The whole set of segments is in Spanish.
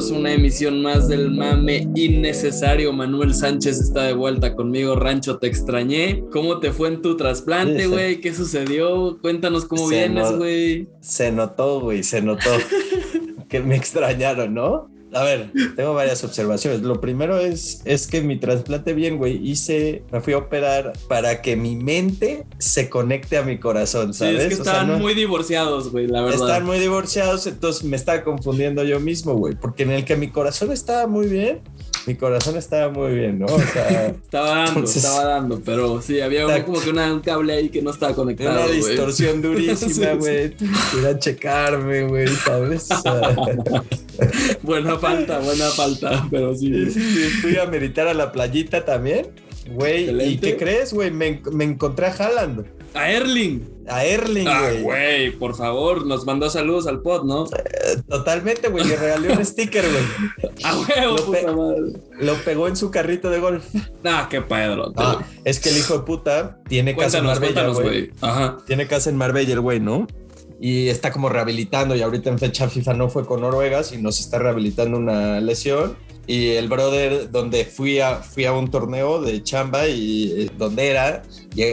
bienvenidos a una emisión más del mame innecesario. Manuel Sánchez está de vuelta conmigo. Rancho, te extrañé. ¿Cómo te fue en tu trasplante, güey? ¿Qué sucedió? Cuéntanos cómo vienes, güey. Se notó, güey, se notó que me extrañaron, ¿no? A ver, tengo varias observaciones. Lo primero es, es que mi trasplante bien, güey, hice, me fui a operar para que mi mente se conecte a mi corazón, ¿sabes? Sí, es que estaban muy divorciados, güey, la verdad. Están muy divorciados, entonces me estaba confundiendo yo mismo, güey, porque en el que mi corazón estaba muy bien, mi corazón estaba muy bien, ¿no? O sea, estaba dando, estaba dando, pero sí, había como que un cable ahí que no estaba conectado. Una distorsión durísima, güey. sí, a checarme, güey, ¿sabes? buena falta, buena falta, pero sí. sí, fui a meditar a la playita también, güey. ¿Y qué crees, güey? Me, me encontré a Haaland. A Erling. A Erling, ah, güey. Güey, por favor, nos mandó saludos al pod, ¿no? Eh, totalmente, güey. Le regalé un sticker, güey. A huevo, lo, puta madre. lo pegó en su carrito de golf. Ah, qué Pedro. Ah, es que el hijo de puta tiene casa en Marbella, güey. Ajá. Tiene casa en Marbella, el güey, ¿no? Y está como rehabilitando y ahorita en fecha FIFA no fue con Noruega, sino se está rehabilitando una lesión y el brother donde fui a, fui a un torneo de chamba y eh, donde era,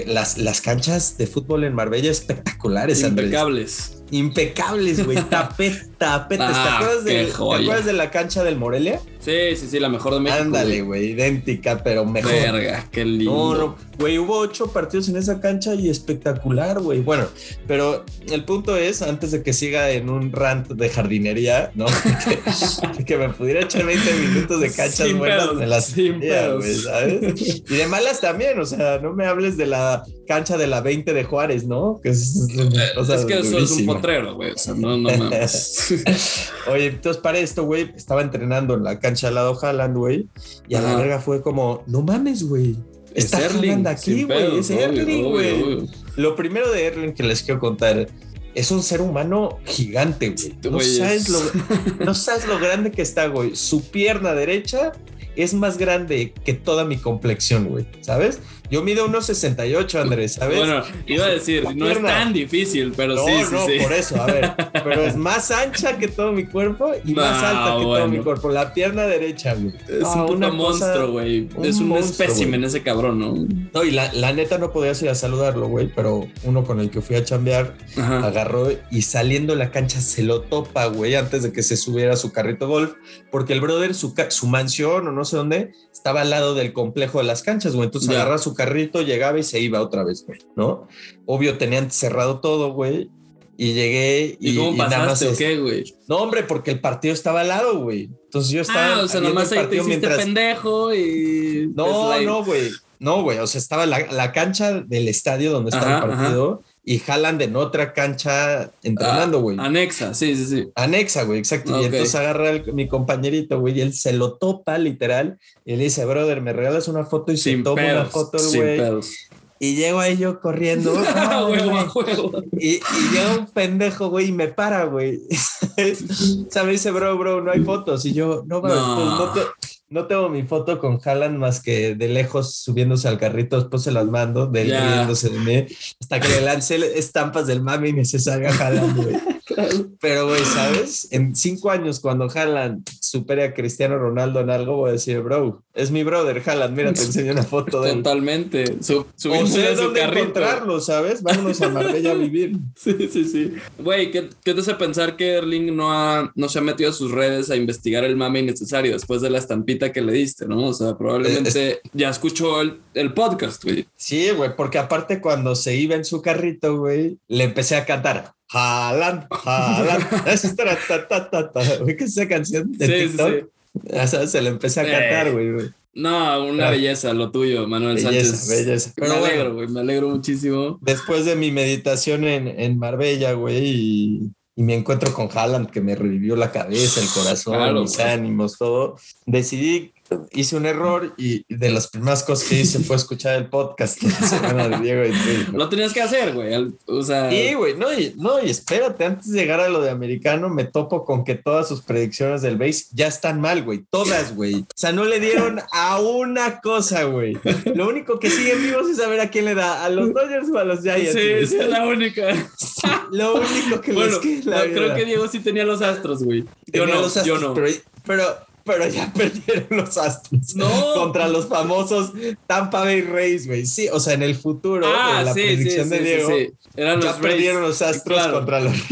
las, las canchas de fútbol en Marbella espectaculares. Impecables. Impecables, güey. Tapet, tapete. ¿Te, ah, acuerdas de, ¿Te acuerdas de la cancha del Morelia? Sí, sí, sí, la mejor de México. Ándale, güey, idéntica, pero mejor. Verga, qué lindo. No, no, güey, hubo ocho partidos en esa cancha y espectacular, güey. Bueno, pero el punto es, antes de que siga en un rant de jardinería, ¿no? que, me pudiera echar 20 minutos de canchas buenas, me las güey, ¿sabes? Y de malas también, o sea, no me hables de la cancha de la 20 de Juárez, ¿no? Que es, o sea, es que eso es un potrero, güey. O sea, no, no mames. Oye, entonces para esto, güey, estaba entrenando en la cancha al lado Haaland, güey. Y a la verga fue como, no mames, güey. Está Erling aquí, güey. Es Erling, güey. Lo primero de Erling que les quiero contar es un ser humano gigante, güey. No sabes, lo, no sabes lo grande que está, güey. Su pierna derecha es más grande que toda mi complexión, güey. ¿Sabes? Yo mido unos 68, Andrés, ¿sabes? Bueno, iba a decir, no es tan difícil, pero sí, sí, no, por eso, a ver. Pero es más ancha que todo mi cuerpo y más alta que todo mi cuerpo. La pierna derecha, güey. Es un puto monstruo, güey. Es un espécimen ese cabrón, ¿no? No, y la, la neta no podías ir a saludarlo, güey, pero uno con el que fui a chambear agarró y saliendo de la cancha se lo topa, güey, antes de que se subiera a su carrito golf, porque el brother, su, su mansión o no sé dónde, estaba al lado del complejo de las canchas, güey. Entonces agarra su carrito, llegaba y se iba otra vez, güey, ¿no? Obvio, tenían cerrado todo, güey. Y llegué y, ¿Y cómo pasaste, nada más. ¿o qué, güey? No, hombre, porque el partido estaba al lado, güey. Entonces yo estaba. Ah, o sea, nomás ahí te hiciste pendejo y. No, no, güey. No, güey. O sea, estaba la, la cancha del estadio donde estaba el partido y jalan en otra cancha entrenando, güey. anexa, sí, sí, sí. Anexa, güey, exacto. Y entonces agarra mi compañerito, güey, y él se lo topa literal y le dice, brother, ¿me regalas una foto? Y se toma una foto, güey. Y llego ahí yo corriendo. y, y llega un pendejo, güey, y me para, güey. ¿Sabes? Dice, bro, bro, no hay fotos. Y yo, no, bro, no. Pues no te no tengo mi foto con Haaland más que de lejos subiéndose al carrito, después se las mando, de él riéndose de mí, hasta que le lance estampas del mami y me se salga Haaland, güey. Pero, güey, ¿sabes? En cinco años, cuando Haaland supere a Cristiano Ronaldo en algo, voy a decir, bro, es mi brother, Haaland, mira, te enseño una foto de él. Totalmente. Su, o sé dónde encontrarlo, ¿sabes? Vámonos a Marbella a vivir. Sí, sí, sí. Güey, ¿qué, ¿qué, te hace pensar que Erling no, ha, no se ha metido a sus redes a investigar el mame innecesario después de la estampita que le diste, ¿no? O sea, probablemente ya escuchó el, el podcast, güey. Sí, güey, porque aparte cuando se iba en su carrito, güey, le empecé a cantar. Jalan, jalan. Esa ¿Qué es esa canción de sí, TikTok? Sí, se la empecé a cantar, güey. No, una ah. belleza lo tuyo, Manuel belleza, Sánchez. Belleza, Pero me alegro, güey, me alegro muchísimo. Después de mi meditación en, en Marbella, güey, y, y, me encuentro con Haaland, que me revivió la cabeza, el corazón, claro, mis pues. ánimos, todo, decidí hice un error y de las primeras cosas que hice fue escuchar el podcast de Diego y Lo tenías que hacer, güey. O sea... Sí, güey. No y, no, y espérate, antes de llegar a lo de americano, me topo con que todas sus predicciones del base ya están mal, güey. Todas, güey. O sea, no le dieron a una cosa, güey. Lo único que siguen vivos es saber a quién le da, a los Dodgers o a los Giants. Sí, esa es la única. Lo único que bueno, les queda. creo que Diego sí tenía los astros, güey. Yo no, los astros, yo no. Pero pero, pero ya perdieron los Astros. No. Contra los famosos Tampa Bay Rays, güey. Sí, o sea, en el futuro, ah, en la predicción de Diego, Eran ya perdieron los Astros contra los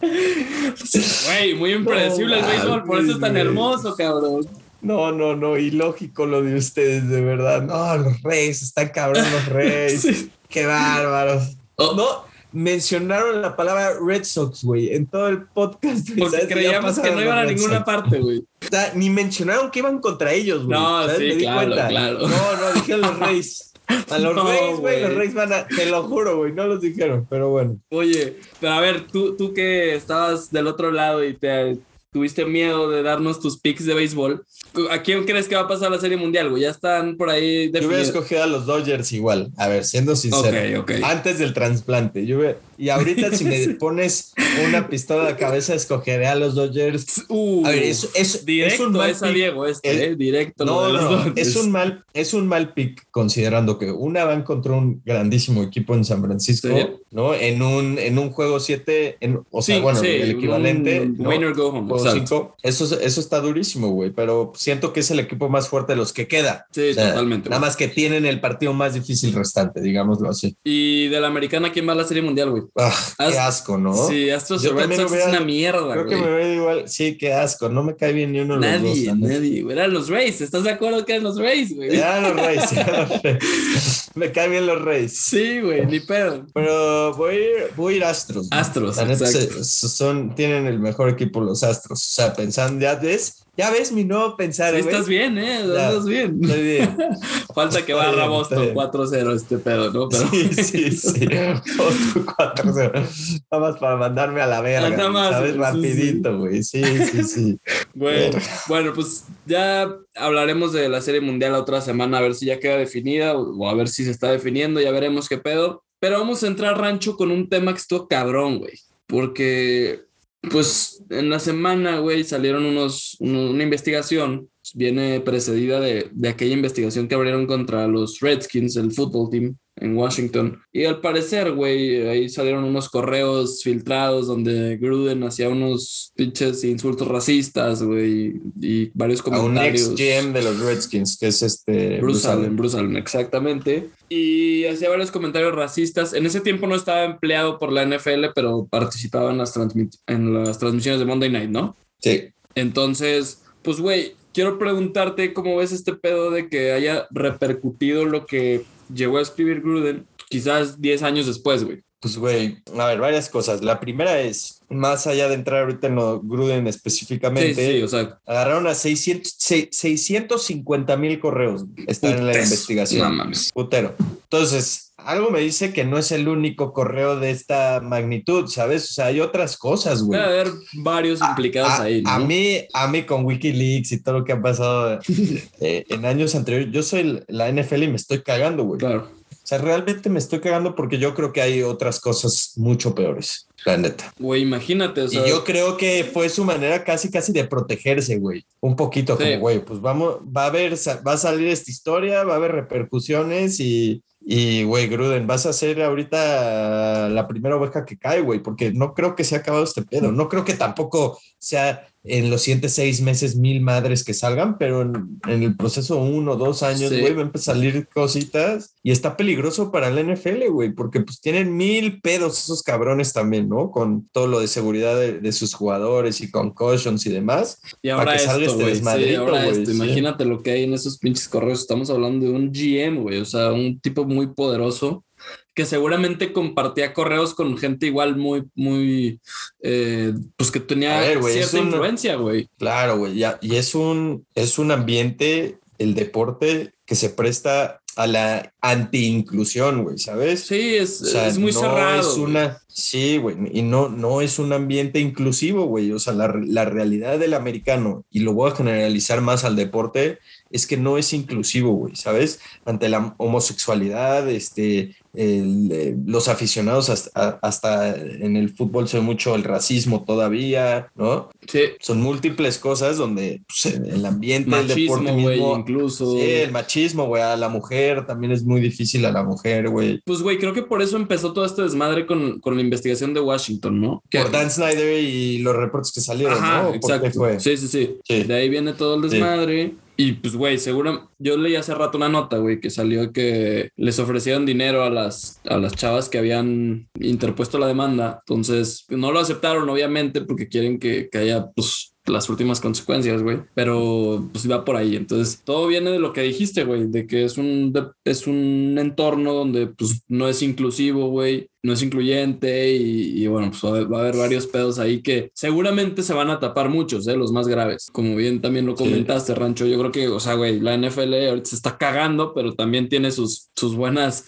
Güey, muy impredecible el béisbol, por eso es tan hermoso, cabrón. No, no, no, ilógico lo de ustedes, de verdad. No, los Reyes, están cabrón los Reyes. Qué bárbaros. Oh. No, mencionaron la palabra Red Sox, güey, en todo el podcast. Porque creíamos que no iban a ninguna parte, güey. O sea, ni mencionaron que iban contra ellos, güey. No, sí, claro, claro. No, no, dijeron los Reyes. A los Reyes, güey, los Reyes van a, te lo juro, güey, no los dijeron, pero bueno. Oye, pero a ver, tú, tú que estabas del otro lado y te tuviste miedo de darnos tus picks de béisbol, ¿A quién crees que va a pasar la Serie Mundial, güey? Ya están por ahí Yo hubiera escogido a los Dodgers igual. A ver, siendo sincero. Antes del trasplante. Yo Y ahorita si me pones una pistola a la cabeza, escogeré a los Dodgers. Uh, a ver, es, es, directo un mal pick. Diego este, eh, directo. No, no, es un, mal, es un mal pick considerando que una van contra un grandísimo equipo en San Francisco, ¿no? En un, en un juego 7, o sea, bueno, el equivalente. Winner go home. Eso, eso está durísimo, güey, pero siento que es el equipo más fuerte de los que queda. Sí, totalmente. Nada más que tienen el partido más difícil restante, digámoslo así. Y de la americana, ¿quién va a la Serie Mundial, güey? Ah, qué asco, ¿no? Sí, Astros y Red Sox es una mierda, Creo que me veo igual. Sí, qué asco. No me cae bien ni uno de los dos. Nadie, güey. Eran los Rays. ¿Estás de acuerdo que eran los Rays, güey? Eran los Rays. los Rays. me caen bien los Rays. Sí, güey, ni pedo. Pero voy a ir, voy a ir Astros. Astros, exacto. Son, tienen el mejor equipo los Astros. O sea, pensando, ya ves, ya ves mi nuevo pensar. Sí, estás bien, ¿eh? estás bien. Estoy bien. Falta que barra Boston 4-0 este pedo, ¿no? Sí, sí, sí. Boston 4-0. Nada más para mandarme a la verga. Nada más. ¿Sabes? Rapidito, güey. Sí, sí, sí. Bueno, bueno, pues ya hablaremos de la Serie Mundial la otra semana, a ver si ya queda definida o a ver si se está definiendo, ya veremos qué pedo. Pero vamos a entrar, Rancho, con un tema que estuvo cabrón, güey. Porque pues en la semana, güey, salieron unos, una investigación, viene precedida de, de, aquella investigación que abrieron contra los Redskins, el fútbol team, en Washington. Y al parecer, güey, ahí salieron unos correos filtrados donde Gruden hacía unos pinches insultos racistas, güey, y varios comentarios. A un ex GM de los Redskins, que es este... Bruce, Allen, Bruce Allen, exactamente. Y hacía varios comentarios racistas. En ese tiempo no estaba empleado por la NFL, pero participaba en las, en las transmisiones de Monday Night, ¿no? Sí. Entonces, pues, güey, quiero preguntarte cómo ves este pedo de que haya repercutido lo que llegó a escribir Gruden quizás 10 años después, güey. Pues, güey, a ver, varias cosas. La primera es, más allá de entrar ahorita en lo Gruden específicamente, sí, o sea, agarraron a 600, 650 mil correos. Están en la investigación. No Putero. Entonces, algo me dice que no es el único correo de esta magnitud, ¿sabes? O sea, hay otras cosas, güey. Puede haber varios implicados ahí. A mí, a mí con Wikileaks y todo lo que ha pasado eh, en años anteriores, yo soy la NFL y me estoy cagando, güey. Claro. O sea, realmente me estoy cagando porque yo creo que hay otras cosas mucho peores, la neta. Güey, imagínate. y yo creo que fue su manera casi, casi de protegerse, güey. Un poquito como, güey, pues vamos, va a haber, va a salir esta historia, va a haber repercusiones y, y, güey, Gruden, vas a ser ahorita la primera oveja que cae, güey, porque no creo que se ha acabado este pedo. No creo que tampoco sea en los siguientes seis meses mil madres que salgan, pero en, el proceso uno o dos años, güey, va a empezar a salir cositas y está peligroso para el NFL, güey, porque pues tienen mil pedos esos cabrones también, ¿no? Con todo lo de seguridad de, sus jugadores y con cautions y demás. Y ahora para que esto, este Imagínate lo que hay en esos pinches correos. Estamos hablando de un GM, güey, o sea, un tipo muy poderoso que seguramente compartía correos con gente igual muy, muy, eh, pues que tenía cierta influencia, güey. Claro, güey, y es un, es un ambiente, el deporte, que se presta a la anti-inclusión, güey, ¿sabes? Sí, es, es muy cerrado. Es una, sí, güey, y no, no es un ambiente inclusivo, güey. O sea, la, la realidad del americano, y lo voy a generalizar más al deporte, es que no es inclusivo, güey, ¿sabes? Ante la homosexualidad, este, eh, los aficionados hasta, en el fútbol son mucho el racismo todavía, ¿no? Sí. Son múltiples cosas donde pues, el ambiente, el deporte mismo, incluso. Sí, el machismo, güey, a la mujer también es muy difícil a la mujer, güey. Pues, güey, creo que por eso empezó todo este desmadre con, con la investigación de Washington, ¿no? Por Dan Snyder y los reportes que salieron, ¿no? Exacto. Fue? Sí, sí, sí, De ahí viene todo el desmadre. Y pues, güey, seguro, yo leí hace rato una nota, güey, que salió que les ofrecieron dinero a las, a las chavas que habían interpuesto la demanda. Entonces, no lo aceptaron, obviamente, porque quieren que, que haya, pues, las últimas consecuencias, güey. Pero pues va por ahí. Entonces, todo viene de lo que dijiste, güey, de que es un, es un entorno donde pues no es inclusivo, güey, no es incluyente y, bueno, pues va a, haber, varios pedos ahí que seguramente se van a tapar muchos, ¿eh? los más graves. Como bien también lo comentaste, Rancho, yo creo que, o sea, güey, la NFL ahorita se está cagando, pero también tiene sus, sus buenas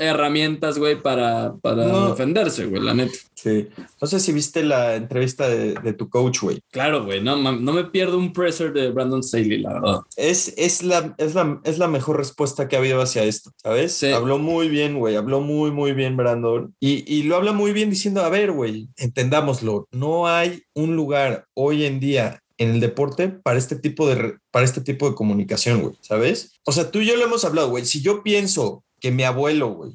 herramientas, güey, para, para defenderse, güey, la neta. Sí. No sé si viste la entrevista de, tu coach, güey. Claro, güey. No, no me pierdo un presser de Brandon Staley, la verdad. Es, es, la, es, la, es la mejor respuesta que ha habido hacia esto, ¿sabes? Habló muy bien, güey. Habló muy, muy bien, Brandon. Y, y lo habla muy bien diciendo, a ver, güey, entendámoslo. No hay un lugar hoy en día en el deporte para este tipo de, para este tipo de comunicación, güey, ¿sabes? O sea, tú y yo lo hemos hablado, güey. Si yo pienso que mi abuelo, güey,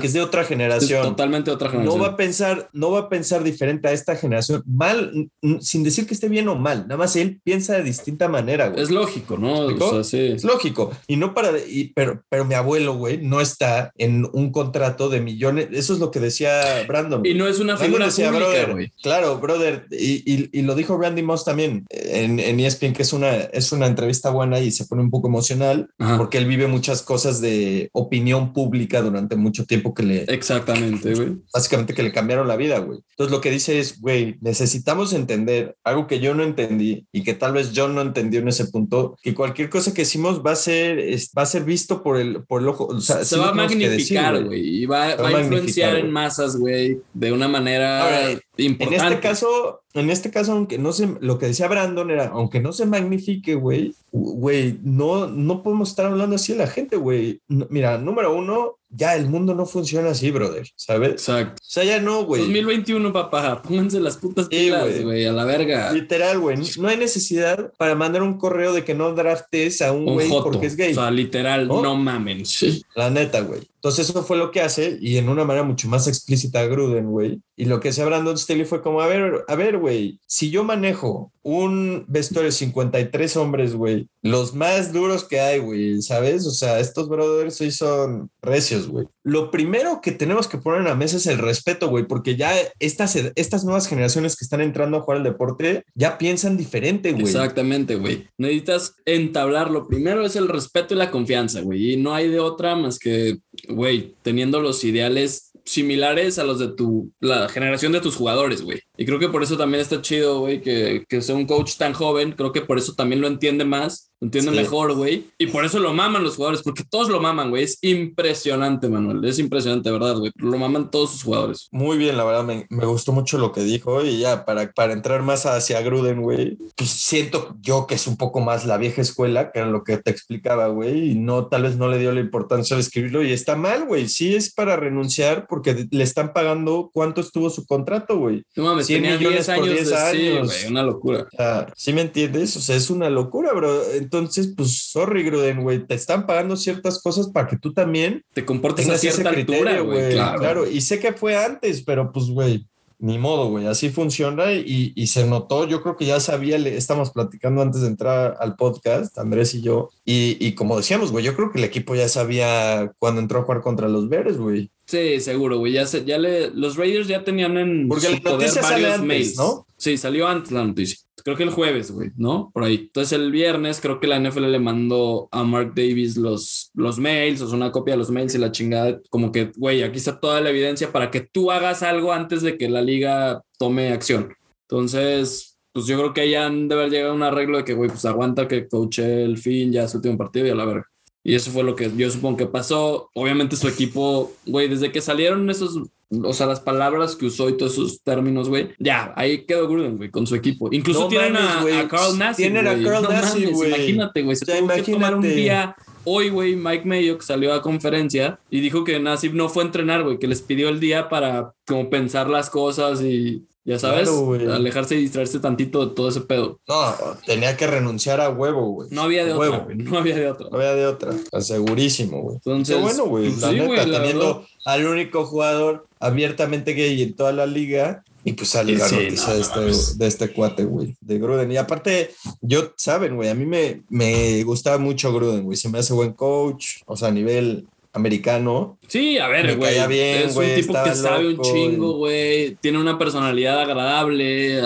que es de otra generación. totalmente otra generación. No va a pensar, no va a pensar diferente a esta generación, mal, sin decir que esté bien o mal, nada más él piensa de distinta manera, güey. Es lógico, ¿no? O sea, sí. Es lógico. Y no para, pero, pero mi abuelo, güey, no está en un contrato de millones. Eso es lo que decía Brandon. Y no es una figura pública, güey. Claro, brother. Y, y, lo dijo Randy Moss también en, en ESPN, que es una, es una entrevista buena y se pone un poco emocional porque él vive muchas cosas de opinión pública durante mucho tiempo que le... Exactamente, güey. Básicamente que le cambiaron la vida, güey. Entonces lo que dice es, güey, necesitamos entender algo que yo no entendí y que tal vez John no entendió en ese punto, que cualquier cosa que decimos va a ser, va a ser visto por el, por el ojo. O sea, Se va a magnificar, güey. Y va, va, a influenciar en masas, güey, de una manera importante. En este caso, en este caso, aunque no se, lo que decía Brandon era, aunque no se magnifique, güey, güey, no, no podemos estar hablando así de la gente, güey. mira, número uno, ya el mundo no funciona así, brother, ¿sabes? Exacto. O sea, ya no, güey. 2021, papá, pónganse las putas pilas, güey, a la verga. Literal, güey, no hay necesidad para mandar un correo de que no draftes a un güey porque es gay. O sea, literal, no, mamen. Sí. La neta, güey. Entonces eso fue lo que hace y en una manera mucho más explícita Gruden, güey. Y lo que hacía Brandon Staley fue como, a ver, a ver, güey, si yo manejo un vestuario de 53 hombres, güey, los más duros que hay, güey, ¿sabes? O sea, estos brothers hoy son recios, Lo primero que tenemos que poner en la mesa es el respeto, güey, porque ya estas, estas nuevas generaciones que están entrando a jugar al deporte ya piensan diferente, güey. Exactamente, güey. Necesitas entablar, lo primero es el respeto y la confianza, güey, y no hay de otra más que güey, teniendo los ideales similares a los de tu, la generación de tus jugadores, güey. Y creo que por eso también está chido, güey, que, que sea un coach tan joven. Creo que por eso también lo entiende más, lo entiende mejor, güey. Y por eso lo maman los jugadores, porque todos lo maman, güey. Es impresionante, Manuel. Es impresionante, ¿verdad, güey? Lo maman todos sus jugadores. Muy bien, la verdad, me, me gustó mucho lo que dijo. Y ya, para, para entrar más hacia Gruden, güey, pues siento yo que es un poco más la vieja escuela, que era lo que te explicaba, güey. Y no, tal vez no le dio la importancia de escribirlo. Y está mal, güey. Sí es para renunciar porque le están pagando cuánto estuvo su contrato, güey. No mames, 100 millones años, por 10 años. Sí, una locura. O ¿Sí me entiendes? O sea, es una locura, bro. Entonces, pues, sorry, Gruden, güey. Te están pagando ciertas cosas para que tú también te comportes a cierta altura, güey. Claro. claro. Y sé que fue antes, pero pues, güey, ni modo, güey, así funciona y, y, se notó, yo creo que ya sabía, le, estamos platicando antes de entrar al podcast, Andrés y yo, y, y como decíamos, güey, yo creo que el equipo ya sabía cuando entró a jugar contra los Bears, güey. Sí, seguro, güey, ya, ya le, los Raiders ya tenían en Porque la noticia varios mails, ¿no? Sí, salió antes la noticia creo que el jueves, güey, ¿no? Por ahí. Entonces el viernes creo que la NFL le mandó a Mark Davis los, los mails, o sea, una copia de los mails y la chingada, como que, güey, aquí está toda la evidencia para que tú hagas algo antes de que la liga tome acción. Entonces, pues yo creo que ya han de haber llegado a un arreglo de que, güey, pues aguanta que coache el fin ya su último partido y a la verga. Y eso fue lo que yo supongo que pasó. Obviamente su equipo, güey, desde que salieron esos o sea, las palabras que usó y todos esos términos, güey. Ya, ahí quedó Gruden, güey, con su equipo. Incluso tienen, a, Carl Nassib. Tienen a Carl Nassib, güey. Imagínate, güey. Se tuvo que tomar un día. Hoy, güey, Mike Mayo, que salió a conferencia y dijo que Nassib no fue a entrenar, güey, que les pidió el día para como pensar las cosas y ya sabes, alejarse y distraerse tantito de todo ese pedo. No, tenía que renunciar a huevo, güey. No había de otra, güey. No había de otra. No había de otra. Segurísimo, güey. Entonces, Qué bueno, güey. La neta, teniendo al único jugador abiertamente gay en toda la liga. Y pues sale la noticia de, este, de este cuate, güey, de Gruden. Y aparte, yo, saben, güey, a mí me, me gustaba mucho Gruden, güey. Se me hace buen coach, o sea, a nivel americano. Sí, a ver, güey. Es un tipo que sabe un chingo, güey. Tiene una personalidad agradable,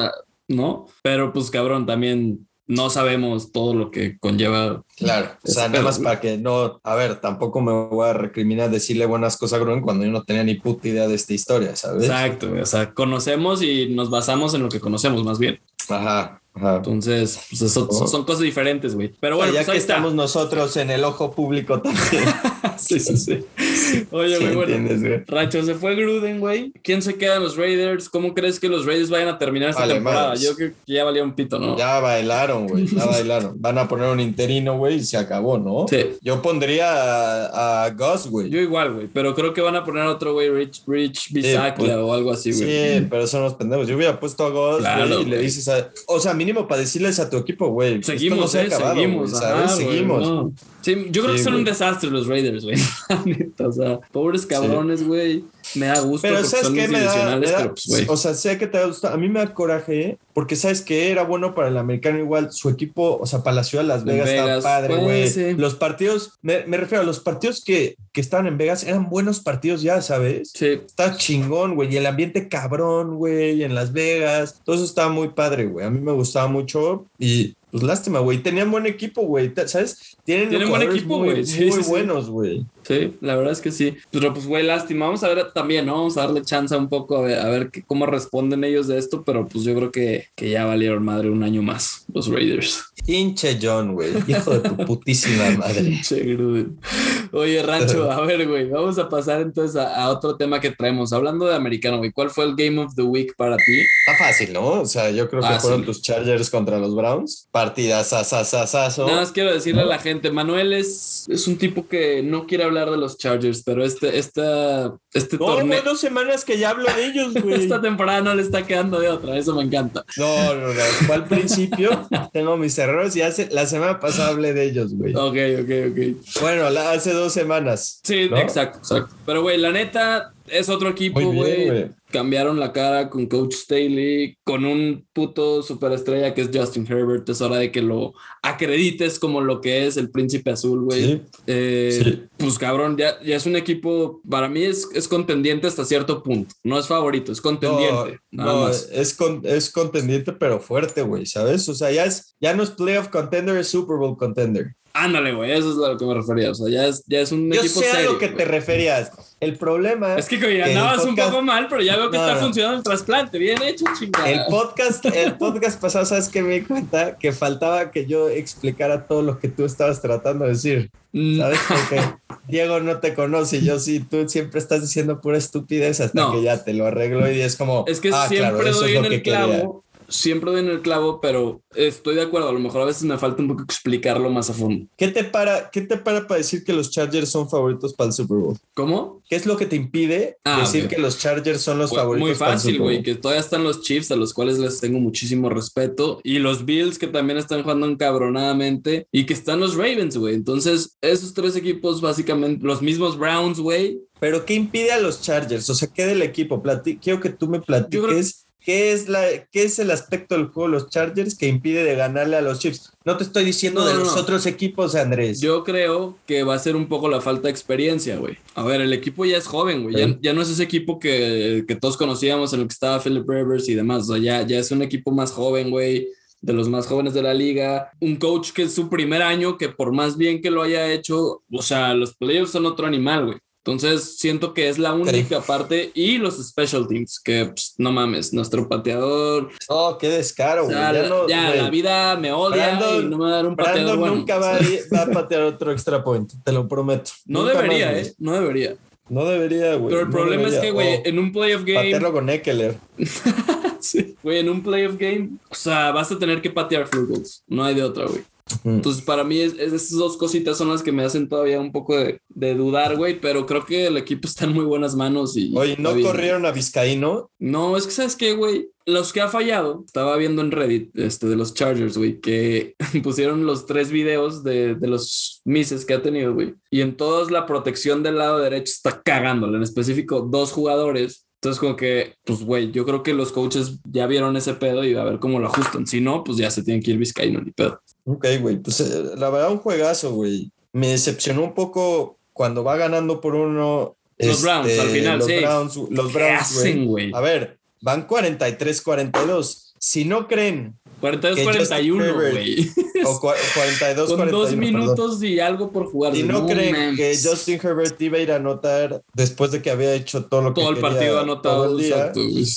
¿no? Pero pues cabrón, también no sabemos todo lo que conlleva. Claro, o sea, nada más para que no, a ver, tampoco me voy a recriminar decirle buenas cosas a Gruden cuando yo no tenía ni puta idea de esta historia, ¿sabes? Exacto, o sea, conocemos y nos basamos en lo que conocemos más bien. Ajá. Entonces, pues son, cosas diferentes, güey. Pero bueno, ya pues que estamos nosotros en el ojo público también. sí, sí, sí. Oye, muy bueno. Racho, se fue Gruden, güey. ¿Quién se queda en los Raiders? ¿Cómo crees que los Raiders vayan a terminar esta temporada? Yo creo que ya valía un pito, ¿no? Ya bailaron, güey. Ya bailaron. Van a poner un interino, güey, y se acabó, ¿no? Sí. Yo pondría a, a Gus, güey. Yo igual, güey. Pero creo que van a poner otro, güey, Rich, Rich Bisacla pues, o algo así, güey. Sí, pero son los pendejos. Yo hubiera puesto a Gus, güey, y le dices a. O sea, mínimo para decirles a tu equipo, güey. Seguimos, eh, seguimos, ¿sabes? seguimos. Sí, yo creo que son un desastre los Raiders, güey. o sea, pobres cabrones, güey. Me da gusto. Pero ¿sabes qué? Me da, pues, o sea, sé que te gusta. A mí me da coraje porque sabes que era bueno para el americano igual. Su equipo, o sea, para la ciudad de Las Vegas, está padre, güey. Los partidos, me, me, refiero a los partidos que, que estaban en Vegas, eran buenos partidos ya, ¿sabes? Sí. Está chingón, güey. Y el ambiente cabrón, güey, en Las Vegas. Todo eso estaba muy padre, güey. A mí me gustaba mucho y pues lástima, güey. Tenían buen equipo, güey. ¿Sabes? Tienen, buen equipo, güey. Sí, muy buenos, güey. Sí, la verdad es que sí. Pero pues, güey, lástima. Vamos a ver también, ¿no? Vamos a darle chance un poco a ver, a ver cómo responden ellos de esto. Pero pues yo creo que, que ya valieron madre un año más los Raiders. Hinche John, güey. Hijo de tu putísima madre. Hinche Gruden. Oye, Rancho, a ver, güey. Vamos a pasar entonces a, otro tema que traemos. Hablando de americano, güey. ¿Cuál fue el Game of the Week para ti? Está fácil, ¿no? O sea, yo creo que fueron tus Chargers contra los Browns. Partidas asasasaso. Nada más quiero decirle a la gente, Manuel es, es un tipo que no quiere hablar de los Chargers, pero este, esta, este no, torneo... dos semanas que ya hablo de ellos, güey. esta temporada no le está quedando de otra, eso me encanta. No, no, no. Fue al principio, tengo mis errores y hace, la semana pasada hablé de ellos, güey. Ok, ok, ok. Bueno, hace dos semanas. Sí, exacto, exacto. Pero, güey, la neta, es otro equipo, güey. Cambiaron la cara con Coach Staley, con un puto superestrella que es Justin Herbert. Es hora de que lo acredites como lo que es el príncipe azul, güey. Eh, pues cabrón, ya, ya, es un equipo, para mí es, es contendiente hasta cierto punto. No es favorito, es contendiente. No, Es, es contendiente, pero fuerte, güey, ¿sabes? O sea, ya, es, ya no es playoff contender, es Super Bowl contender. Ándale, güey, eso es a lo que me refería. O sea, ya es, ya es un Yo equipo sé a lo que te referías. El problema. Es que, güey, andabas un poco mal, pero ya veo que está funcionando el trasplante. Bien hecho, chingada. El podcast, el podcast pasado, ¿sabes qué me di cuenta? Que faltaba que yo explicara todo lo que tú estabas tratando de decir. Mm. ¿Sabes? Porque Diego no te conoce, yo sí, tú siempre estás diciendo pura estupidez hasta que ya te lo arreglo y es como. Es que ah, siempre doy en el clavo siempre doy en el clavo, pero estoy de acuerdo. A lo mejor a veces me falta un poco explicarlo más a fondo. ¿Qué te para, qué te para para decir que los Chargers son favoritos para el Super Bowl? ¿Cómo? ¿Qué es lo que te impide ah, decir que los Chargers son los favoritos? Muy fácil, güey, que todavía están los Chiefs, a los cuales les tengo muchísimo respeto, y los Bills, que también están jugando encabronadamente, y que están los Ravens, güey. Entonces, esos tres equipos, básicamente, los mismos Browns, güey. Pero, ¿qué impide a los Chargers? O sea, ¿qué del equipo? quiero que tú me platiques. ¿Qué es, la, ¿Qué es el aspecto del juego de los Chargers que impide de ganarle a los Chiefs? No te estoy diciendo de los otros equipos, Andrés. Yo creo que va a ser un poco la falta de experiencia, güey. A ver, el equipo ya es joven, güey. Ya, no es ese equipo que, que, todos conocíamos en el que estaba Philip Rivers y demás. O sea, ya, ya es un equipo más joven, güey. De los más jóvenes de la liga. Un coach que es su primer año, que por más bien que lo haya hecho, o sea, los playoffs son otro animal, güey. Entonces siento que es la única parte y los special teams, que pues, no mames, nuestro pateador. Oh, qué descaro, güey. ya, la vida me odia y no me va a dar un pateador bueno. nunca va a, patear otro extra point, te lo prometo. No debería, eh, no debería. No debería, güey. Pero el problema es que, güey, oh, en un playoff game. Patearlo con Eckler. sí. Güey, en un playoff game, o sea, vas a tener que patear field goals. No hay de otra, güey. Entonces, para mí, es, esas dos cositas son las que me hacen todavía un poco de, dudar, güey, pero creo que el equipo está en muy buenas manos. y Oye, ¿no corrieron a Vizcaíno? No, es que, ¿sabes qué, güey? Los que ha fallado, estaba viendo en Reddit este, de los Chargers, güey, que pusieron los tres videos de, de los misses que ha tenido, güey. Y en todos la protección del lado derecho está cagándole, en específico dos jugadores entonces, como que, pues, güey, yo creo que los coaches ya vieron ese pedo y a ver cómo lo ajustan. Si no, pues ya se tienen que ir Vizcaíno ni pedo. Ok, güey, pues eh, la verdad, un juegazo, güey. Me decepcionó un poco cuando va ganando por uno. Los Browns, al este, final, los sí. Browns, los Browns, güey. A ver, van 43-42. Si no creen 42-41, güey. O 42 Con dos minutos y algo por jugar. Y no, creen que Justin Herbert iba a ir a anotar después de que había hecho todo lo que Todo el partido anotado. Todo el día,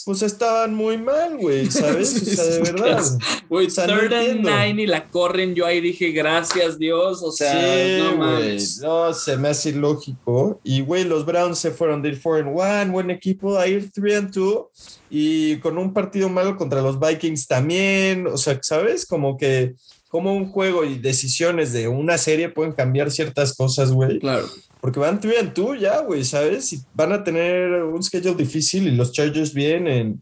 pues estaban muy mal, güey, ¿sabes? O sea, de verdad. Güey, third and nine y la corren. Yo ahí dije, gracias Dios. O sea, no mames. No, se me hace ilógico. Y, güey, los Browns se fueron de ir 4 and 1, buen equipo, a ir 3 and 2 y con un partido malo contra los Vikings también, o sea, ¿sabes? Como que como un juego y decisiones de una serie pueden cambiar ciertas cosas, güey. Claro. Porque van tú y tú ya, güey, ¿sabes? Y van a tener un schedule difícil y los Chargers bien en,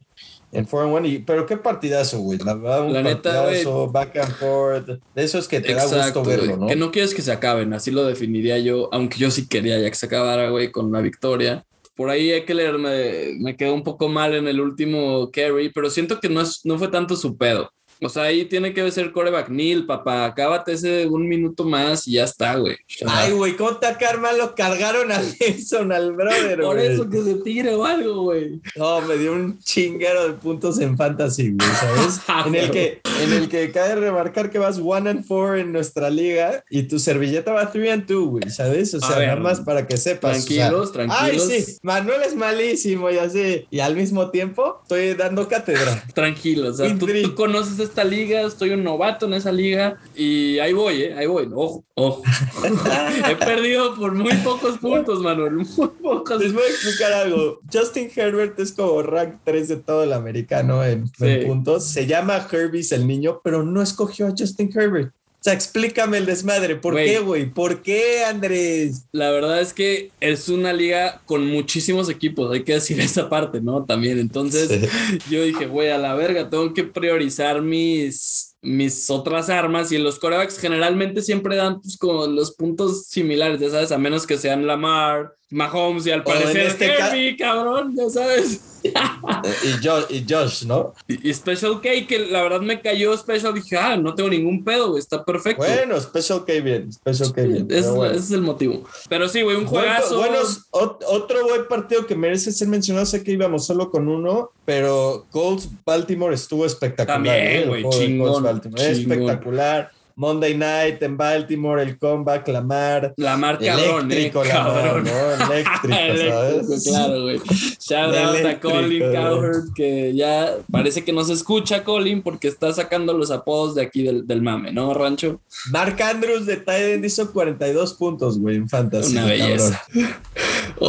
en 4-1. Y, pero qué partidazo, güey. La verdad, un partidazo, back and forth. De esos que te da gusto verlo, ¿no? Que no quieres que se acaben, así lo definiría yo. Aunque yo sí quería ya que se acabara, güey, con la victoria. Por ahí Eckler me, me quedó un poco mal en el último carry, pero siento que no, es, no fue tanto su pedo. O sea, ahí tiene que ser coreback Neil, papá. Acábate ese un minuto más y ya está, güey. Ay, güey, ¿cómo te karma lo cargaron a Wilson, al brother, Por eso que se tire o algo, güey. No, me dio un chinguero de puntos en fantasy, güey, ¿sabes? Ah, en el que, en el que cabe remarcar que vas one and four en nuestra liga y tu servilleta va three and two, güey, ¿sabes? O sea, nada más para que sepas. Tranquilos, tranquilos. Ay, sí, Manuel es malísimo y así. Y al mismo tiempo estoy dando cátedra. Tranquilo, o sea, tú, tú conoces esta liga, estoy un novato en esa liga y ahí voy, ¿eh? ahí voy. Ojo, ojo. He perdido por muy pocos puntos, Manuel. Muy pocos. Les voy a explicar algo. Justin Herbert es como rank 3 de todo el americano en, puntos. Se llama Herbies el niño, pero no escogió a Justin Herbert. O sea, explícame el desmadre. ¿Por qué, güey? ¿Por qué, Andrés? La verdad es que es una liga con muchísimos equipos. Hay que decir esa parte, ¿no? También. Entonces, yo dije, güey, a la verga, tengo que priorizar mis, mis otras armas. Y los corebacks generalmente siempre dan pues, como los puntos similares, ya sabes, a menos que sean Lamar, Mahomes y al parecer este cabrón, ya sabes. y, Josh, y Josh, ¿no? Y, Special K, que la verdad me cayó Special, dije, ah, no tengo ningún pedo, está perfecto. Bueno, Special K bien, Special K bien. ese es el motivo. Pero sí, güey, un juegazo. Bueno, otro buen partido que merece ser mencionado, sé que íbamos solo con uno, pero Colts Baltimore estuvo espectacular. También, ¿eh? güey, chingón, Espectacular. Monday Night en Baltimore, el comeback, Lamar. Lamar cabrón, eléctrico, eh, cabrón. ¿no? Eléctrico, ¿sabes? claro, güey. Shout out a Colin Cowherd, que ya parece que no se escucha Colin porque está sacando los apodos de aquí del, del mame, ¿no, Rancho? Mark Andrews de Titan hizo 42 puntos, güey, en fantasy. Una belleza.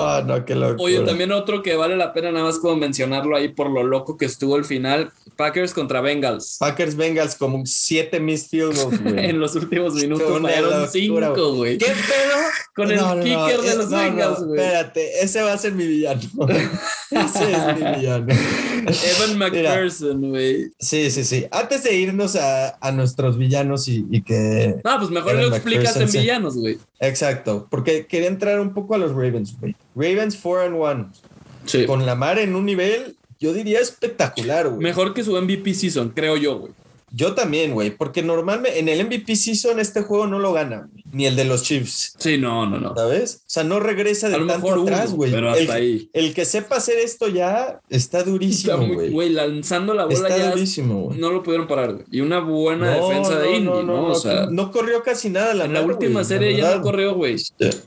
Oh, no, qué locura. Oye, también otro que vale la pena nada más como mencionarlo ahí por lo loco que estuvo el final, Packers contra Bengals. Packers Bengals como 7 missed field goals, güey. en los últimos minutos fueron 5, güey. ¿Qué pedo? Con el kicker de los Bengals, güey. espérate, ese va a ser mi villano. ese es mi villano. Evan McPherson, güey. Sí, sí, sí. Antes de irnos a, a nuestros villanos y, y, que. Ah, pues mejor lo explicas en villanos, güey. Exacto, porque quería entrar un poco a los Ravens, güey. Ravens 4 and 1. Sí. Con Lamar en un nivel yo diría espectacular, güey. Mejor que su MVP season, creo yo, güey. Yo también, güey, porque normalmente en el MVP season este juego no lo gana, ni el de los Chiefs. Sí, no, no, no. ¿Sabes? O sea, no regresa de tanto atrás, güey. Pero hasta el, ahí. El que sepa hacer esto ya está durísimo, güey. Güey, lanzando la bola está ya durísimo, güey. no lo pudieron parar, güey. Y una buena defensa de Indy, ¿no? No, o sea, no corrió casi nada la En la última serie ya no corrió, güey.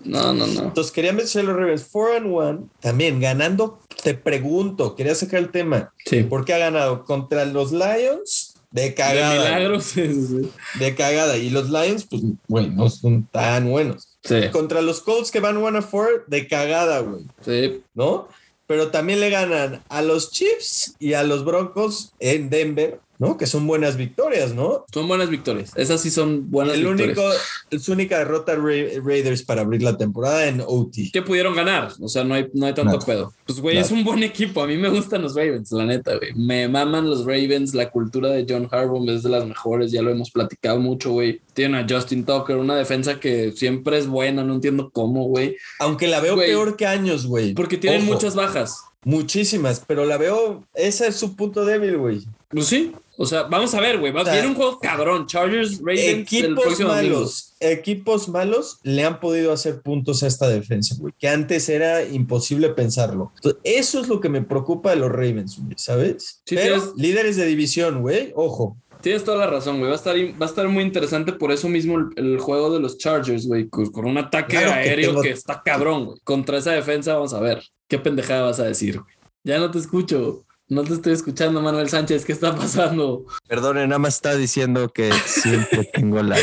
No, no, no. Entonces quería mencionar los Ravens 4 and 1, también ganando, te pregunto, quería sacar el tema. Sí. ¿Por qué ha ganado? Contra los Lions de cagada. De milagros. De cagada. Y los Lions, pues, güey, no son tan buenos. Sí. Contra los Colts que van 1 a 4, de cagada, güey. Sí. ¿No? Pero también le ganan a los Chiefs y a los Broncos en Denver ¿no? Que son buenas victorias, ¿no? Son buenas victorias. Esas sí son buenas el victorias. Único, es su única derrota Raiders para abrir la temporada en OT. Que pudieron ganar, o sea, no hay, no hay tanto pedo. Pues, güey, es un buen equipo. A mí me gustan los Ravens, la neta, güey. Me maman los Ravens. La cultura de John Harbaugh es de las mejores, ya lo hemos platicado mucho, güey. Tienen a Justin Tucker, una defensa que siempre es buena, no entiendo cómo, güey. Aunque la veo peor que años, güey. Porque tienen muchas bajas. Muchísimas, pero la veo, ese es su punto débil, güey. Pues sí, o sea, vamos a ver, güey. Va a ser un juego cabrón. Chargers, Ravens, equipos malos. Equipos malos le han podido hacer puntos a esta defensa, güey. Que antes era imposible pensarlo. eso es lo que me preocupa de los Ravens, güey, ¿sabes? Sí, Pero líderes de división, güey, ojo. Tienes toda la razón, güey. Va a estar, va a estar muy interesante por eso mismo el, juego de los Chargers, güey. Con, un ataque aéreo que, que, está cabrón, güey. Contra esa defensa, vamos a ver. ¿Qué pendejada vas a decir, güey? Ya no te escucho. No te estoy escuchando, Manuel Sánchez. ¿Qué está pasando? Perdone, nada más está diciendo que siempre tengo la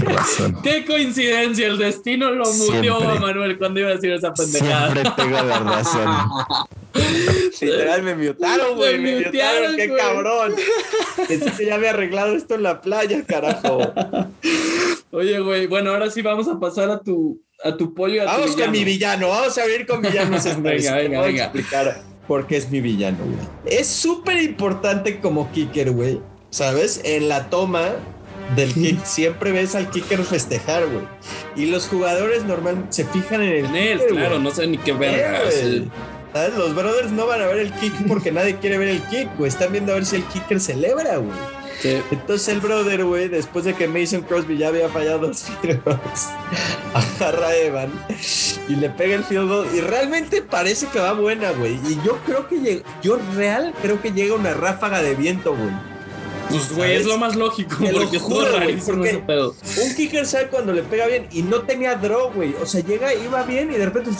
razón. Qué coincidencia. El destino lo mutió a Manuel cuando iba a decir esa pendejada. Siempre tengo la razón. Literal, me mutaron, güey. Me, mutaron, qué cabrón. Es que ya había arreglado esto en la playa, carajo. Oye, güey. Bueno, ahora sí vamos a pasar a tu, a tu pollo. vamos con mi villano. Vamos a ver con villanos. venga, venga, venga. explicar porque es mi villano, güey. Es súper importante como kicker, güey. ¿Sabes? En la toma del kick siempre ves al kicker festejar, güey. Y los jugadores normalmente se fijan en el en él, claro, no sé ni qué ver. ¿Sabes? Los brothers no van a ver el kick porque nadie quiere ver el kick, güey. Están viendo a ver si el kicker celebra, güey. Entonces el brother, güey, después de que Mason Crosby ya había fallado dos field agarra a Evan y le pega el field goal y realmente parece que va buena, güey. Y yo creo que yo real creo que llega una ráfaga de viento, güey. Pues, güey, es lo más lógico. Porque juro, Un kicker sabe cuando le pega bien y no tenía draw, güey. O sea, llega, iba bien y de repente,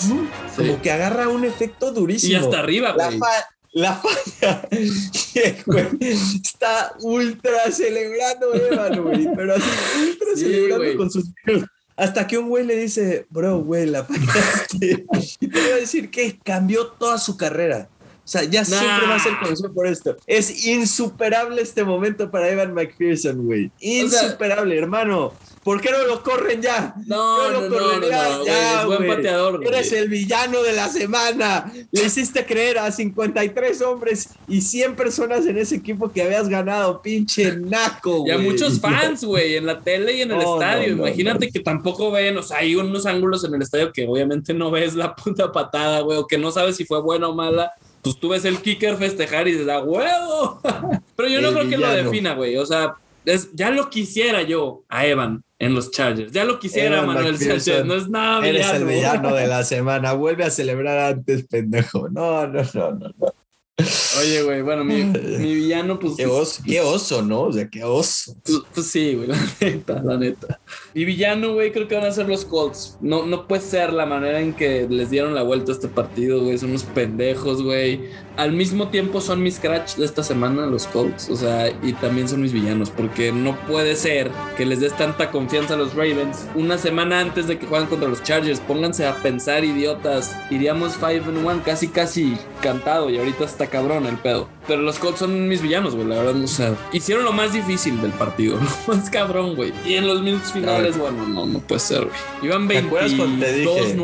como que agarra un efecto durísimo. Y hasta arriba, güey la falla. Está ultra celebrando Evan, güey. Pero así, ultra celebrando con sus hasta que un güey le dice, bro, güey, la fallaste. y te voy a decir que cambió toda su carrera. O sea, ya siempre va a ser conocido por esto. Es insuperable este momento para Evan McPherson, güey. Insuperable, hermano. ¿Por qué no lo corren ya? No, no, no, no, ya, es buen pateador. Eres el villano de la semana. Le hiciste creer a 53 hombres y 100 personas en ese equipo que habías ganado, pinche naco, güey. Y a muchos fans, güey, en la tele y en el estadio. Imagínate que tampoco ven, o sea, hay unos ángulos en el estadio que obviamente no ves la punta patada, güey, o que no sabes si fue buena o mala pues tú ves el kicker festejar y dices, ¡a huevo! Pero yo no creo que lo defina, güey. O sea, ya lo quisiera yo a Evan en los Chargers. Ya lo quisiera Manuel Sánchez, no es nada Eres el villano de la semana, vuelve a celebrar antes, pendejo. No, no, no, no. no. Oye, güey, bueno, mi, mi, villano, pues. Qué oso, qué oso, ¿no? O sea, qué oso. Pues, pues sí, güey, la neta, la neta. Mi villano, güey, creo que van a ser los Colts. No, no puede ser la manera en que les dieron la vuelta a este partido, güey. Son unos pendejos, güey. Al mismo tiempo son mis scratch de esta semana, los Colts. O sea, y también son mis villanos, porque no puede ser que les des tanta confianza a los Ravens una semana antes de que jueguen contra los Chargers. Pónganse a pensar, idiotas. Iríamos 5 en 1, casi, casi cantado, y ahorita está cabrón el pedo. Pero los Colts son mis villanos, güey, la verdad. O sea, hicieron lo más difícil del partido, lo más cabrón, güey. Y en los minutos finales, bueno, no, no puede ser, güey. Iban 22-9,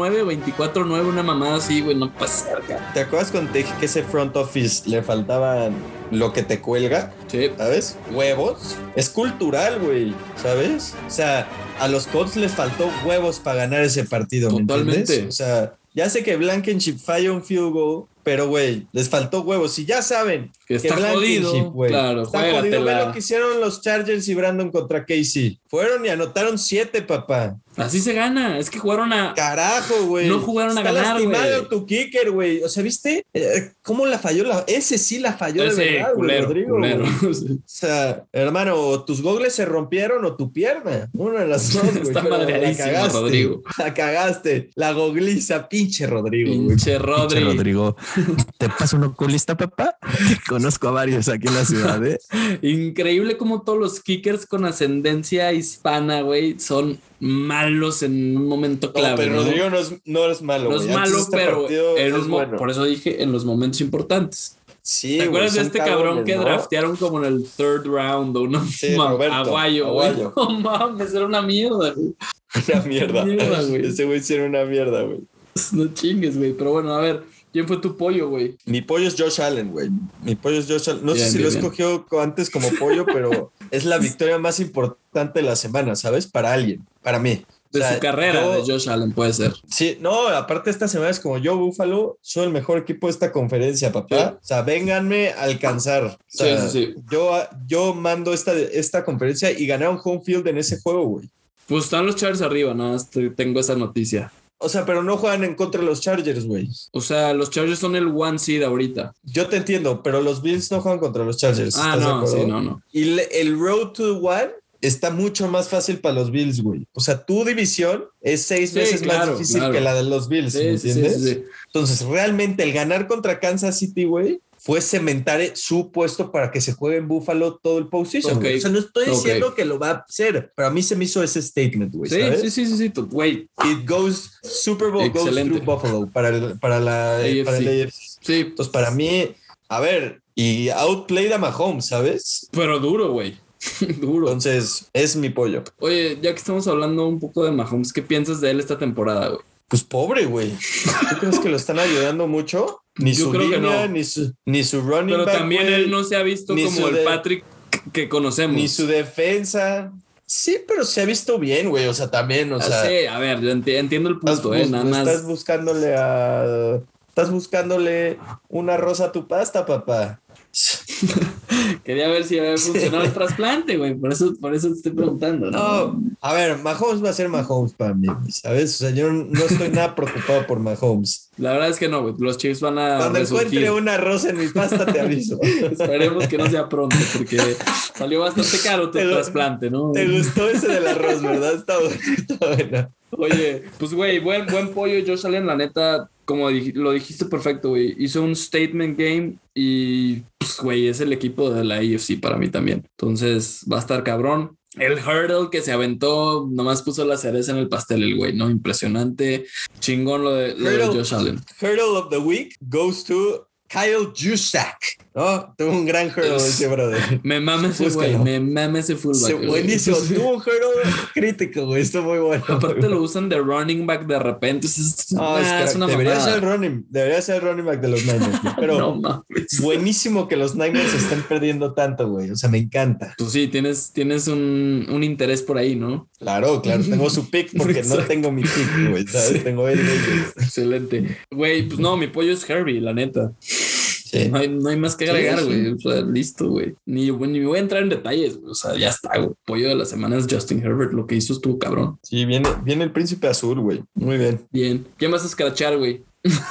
24-9, una mamada así, güey, no puede ser, ¿Te acuerdas cuando te dije que ese front office le faltaban lo que te cuelga? Sí. ¿Sabes? Huevos. Es cultural, güey, ¿sabes? O sea, a los Colts les faltó huevos para ganar ese partido, Totalmente. O sea, ya sé que Blankenship falla un field goal, pero, güey, les faltó huevos. Si ya saben que está jodido, claro, está jodido. Ve lo que hicieron los Chargers y Brandon contra Casey. Fueron y anotaron siete, papá. Así se gana. Es que jugaron a. Carajo, güey. No jugaron a ganar. Está lastimado tu kicker, güey. O sea, ¿viste? Eh, ¿Cómo la falló? La... Ese sí la falló Ese, de verdad, culero, Rodrigo. Culero. o sea, hermano, tus gogles se rompieron o tu pierna. Una de las dos, güey. Está madreadísima, Rodrigo. La cagaste. La gogliza, pinche Rodrigo. Pinche Rodrigo. Pinche Rodrigo. ¿Te pasa un oculista, papá? Conozco a varios aquí en la ciudad, ¿eh? Increíble como todos los kickers con ascendencia hispana, güey, son malos en un momento clave. pero Rodrigo no es, no es malo. No es malo, este pero por eso dije en los momentos importantes. Sí, ¿Te acuerdas de este cabrón que draftearon como en el third round o no? Sí, Aguayo, Aguayo. No mames, era una mierda, güey. Una mierda. mierda güey. Ese güey sí era una mierda, güey. No chingues, güey. Pero bueno, a ver, ¿quién fue tu pollo, güey? Mi pollo es Josh Allen, güey. Mi pollo es Josh Allen. No sé si lo escogió antes como pollo, pero es la victoria más importante de la semana, ¿sabes? Para alguien, para mí. De su carrera de Josh Allen, puede ser. Sí, no, aparte esta semana es como yo, Búfalo, soy el mejor equipo de esta conferencia, papá. O sea, vénganme a alcanzar. sí, sí, sí. Yo, yo mando esta, esta conferencia y ganaron home field en ese juego, güey. Pues están los Chargers arriba, ¿no? Tengo esa noticia. O sea, pero no juegan en contra de los Chargers, güey. O sea, los Chargers son el one seed ahorita. Yo te entiendo, pero los Bills no juegan contra los Chargers. Ah, no, sí, no, no. Y el road to one está mucho más fácil para los Bills, güey. O sea, tu división es seis veces más difícil que la de los Bills, ¿me entiendes? Entonces, realmente el ganar contra Kansas City, güey, fue cementar su puesto para que se juegue en Buffalo todo el postseason. O sea, no estoy diciendo que lo va a hacer, pero a mí se me hizo ese statement, güey. Sí, sí, sí, sí, sí, güey. It goes, Super Bowl goes through Buffalo para, para la AFC. Sí. Entonces, para mí, a ver, y outplayed a Mahomes, ¿sabes? Pero duro, güey. Duro. Entonces, es mi pollo. Oye, ya que estamos hablando un poco de Mahomes, ¿qué piensas de él esta temporada, güey? Pues pobre, güey. ¿Tú crees que lo están ayudando mucho? Ni su línea, ni su, ni su running Pero también él no se ha visto como el Patrick que conocemos. Ni su defensa. Sí, pero se ha visto bien, güey. O sea, también, o ah, sea. Sí, a ver, yo entiendo el punto, eh. Nada más. Estás buscándole a. Estás buscándole una rosa a tu pasta, papá. Quería ver si había funcionado el trasplante, güey. Por eso, por eso te estoy preguntando. ¿no? a ver, Mahomes va a ser Mahomes para mí, ¿sabes? O sea, yo no estoy nada preocupado por Mahomes. La verdad es que no, güey. Los Chiefs van a. Cuando encuentre una rosa en mi pasta, te aviso. Esperemos que no sea pronto, porque salió bastante caro tu trasplante, ¿no? Te gustó ese del arroz, ¿verdad? Está, bueno. Oye, pues, güey, buen, buen pollo. Yo salí en la neta como lo dijiste perfecto, güey, hizo un statement game y, pues, güey, es el equipo de la AFC para mí también. Entonces, va a estar cabrón. El hurdle que se aventó, nomás puso la cereza en el pastel, el güey, ¿no? Impresionante. Chingón lo de, lo de Josh Allen. Hurdle of the week goes to Kyle Juszak. ¿No? Tuvo un gran hurdle ese brother. Me mames ese güey, me mames ese fullback. buenísimo, tuvo un hurdle crítico, güey, esto muy bueno. Aparte lo usan de running back de repente. Es, no, es, una debería ser running, debería ser running back de los Niners, pero no, mames. buenísimo que los Niners estén perdiendo tanto, güey, o sea, me encanta. Pues sí, tienes, tienes un, un interés por ahí, ¿no? Claro, claro, tengo su pick porque no tengo mi pick, güey, ¿sabes? Tengo el de ellos. Excelente. Güey, pues no, mi pollo es Herbie, la neta. No, hay, no, hay, más que agregar, güey. O sea, listo, güey. Ni, ni me voy a entrar en detalles, güey. O sea, ya está, güey. Pollo de la semana es Justin Herbert. Lo que hizo estuvo cabrón. Sí, viene, viene el príncipe azul, güey. Muy bien. Bien. ¿Quién vas a escrachar, güey?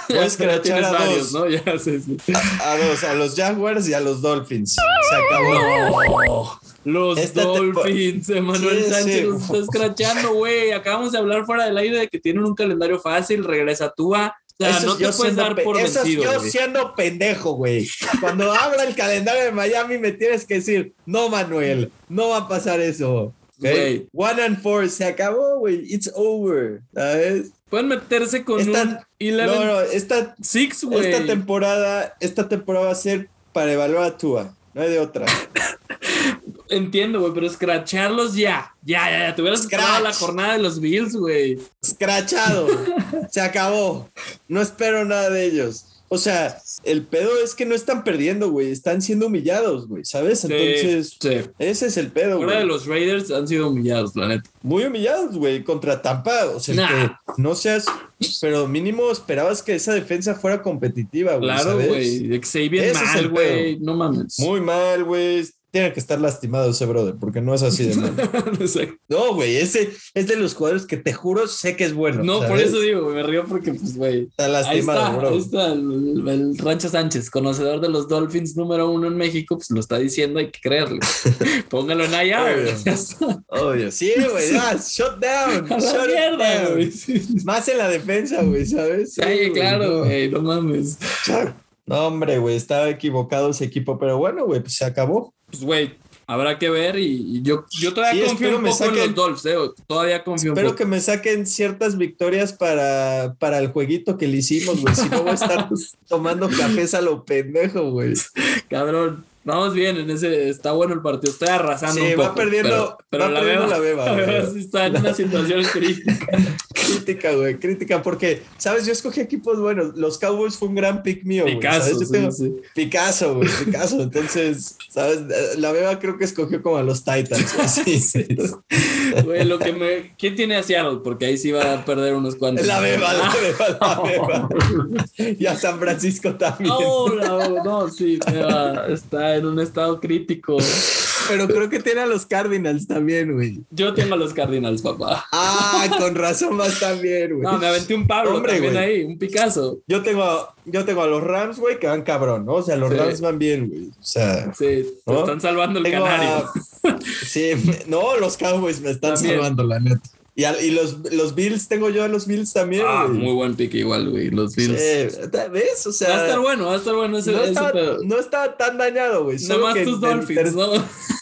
Voy a escrachar a varios, dos. ¿no? Ya sé, sí. a, dos, a los Jaguars y a los Dolphins. Se acabó. Los Dolphins, Emanuel Sánchez los está escrachando, güey. Acabamos de hablar fuera del aire de que tienen un calendario fácil, regresa Tua, no te puedes dar por eso yo siendo pendejo, güey. Cuando abra el calendario de Miami me tienes que decir, no, Manuel, no va a pasar eso. Okay? One and four, se acabó, güey. It's over, ¿sabes? Pueden meterse con esta, un 11, no, no, esta, six, esta temporada, esta temporada va a ser para evaluar a Tua. No hay de otra. Entiendo, güey, pero escracharlos ya. Ya, ya, ya. Te hubieras la jornada de los Bills, güey. Escrachado. Se acabó. No espero nada de ellos. O sea, el pedo es que no están perdiendo, güey. Están siendo humillados, güey. ¿Sabes? Entonces, ese es el pedo, güey. de los Raiders han sido humillados, la neta. Muy humillados, güey. Contra Tampa. O sea, que no seas. Pero mínimo esperabas que esa defensa fuera competitiva, güey. Claro, güey. Xavier mal, güey. No mames. Muy mal, güey tiene que estar lastimado ese brother, porque no es así de malo. no, güey, ese es de los jugadores que te juro sé que es bueno. No, por eso digo, me río porque, pues, güey. Está lastimado, bro. Ahí está el, Rancho Sánchez, conocedor de los Dolphins número uno en México, pues lo está diciendo, hay que creerle. Póngalo en allá, Obvio. Obvio. Sí, güey, shut down. shut mierda, güey. Más en la defensa, güey, ¿sabes? Sí, claro, güey, no. mames. No, hombre, güey, estaba equivocado ese equipo, pero bueno, güey, pues se acabó pues, güey, habrá que ver y, yo, yo todavía confío un poco en los Dolphs, eh, todavía confío Espero que me saquen ciertas victorias para, para el jueguito que le hicimos, güey. Si no voy a estar tomando cafés a lo pendejo, güey. Cabrón. Vamos bien en ese, está bueno el partido, estoy arrasando sí, un poco. va perdiendo, pero, va la, perdiendo la beba. está en una situación crítica. crítica, güey, crítica, porque, ¿sabes? Yo escogí equipos buenos, los Cowboys fue un gran pick mío, Picasso, Picasso, güey, Picasso, entonces, ¿sabes? La beba creo que escogió como a los Titans, sí. Güey, lo que me... ¿Quién tiene a Seattle? Porque ahí sí va a perder unos cuantos. La beba, la beba, la beba. y a San Francisco también. Oh, no, no, sí, está en un estado crítico. Pero creo que tiene a los Cardinals también, güey. Yo tengo a los Cardinals, papá. Ah, con razón más también, güey. No, me aventé un Pablo Hombre, también ahí, un Picasso. Yo tengo, yo tengo a los Rams, güey, que van cabrón, ¿no? O sea, los Rams van bien, güey. O sea. Sí, están salvando el canario. Sí, no, los Cowboys me están salvando, la neta. Y, y los, los, Bills, tengo yo a los Bills también. Ah, muy buen pick igual, güey. Los Bills. ¿Ves? O sea. Va a estar bueno, va a estar bueno ese. No, está, no está tan dañado, güey. Nada más tus Dolphins, ¿no?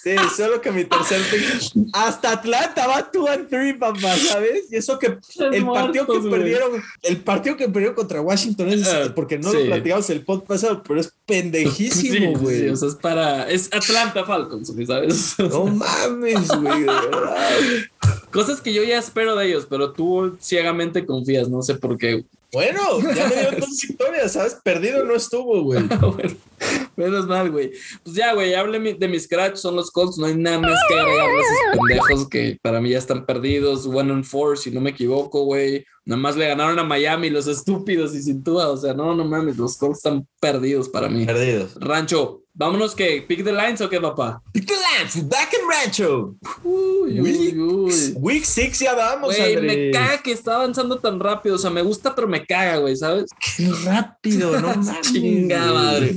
Sí, solo que mi tercer pick. Hasta Atlanta va 2 and 3, papá, ¿sabes? Y eso que el partido que perdieron, el partido que perdieron contra Washington es ah, porque no lo platicamos el pod pasado, pero es pendejísimo, güey. Sí, o sea, es para. Es Atlanta Falcons, ¿sabes? No mames, güey, de verdad. Cosas que yo ya espero de ellos, pero tú ciegamente confías, no sé por qué. Bueno, ya me dio dos victorias, ¿sabes? Perdido no estuvo, güey. menos mal, güey. Pues ya, güey, hable de mis scratch, son los Colts, no hay nada más que agregarle a esos pendejos que para mí ya están perdidos. One and four, si no me equivoco, güey. Nada más le ganaron a Miami los estúpidos y sin duda, o sea, no, no mames, los Colts están perdidos para mí. Perdidos. Rancho, vámonos que, pick the lines o qué, papá? Pick the lines, back in Rancho. Uy, week, six ya vamos, Güey, me caga que está avanzando tan rápido, o sea, me gusta, pero me caga, güey, ¿sabes? Qué rápido, no mames. Chinga madre.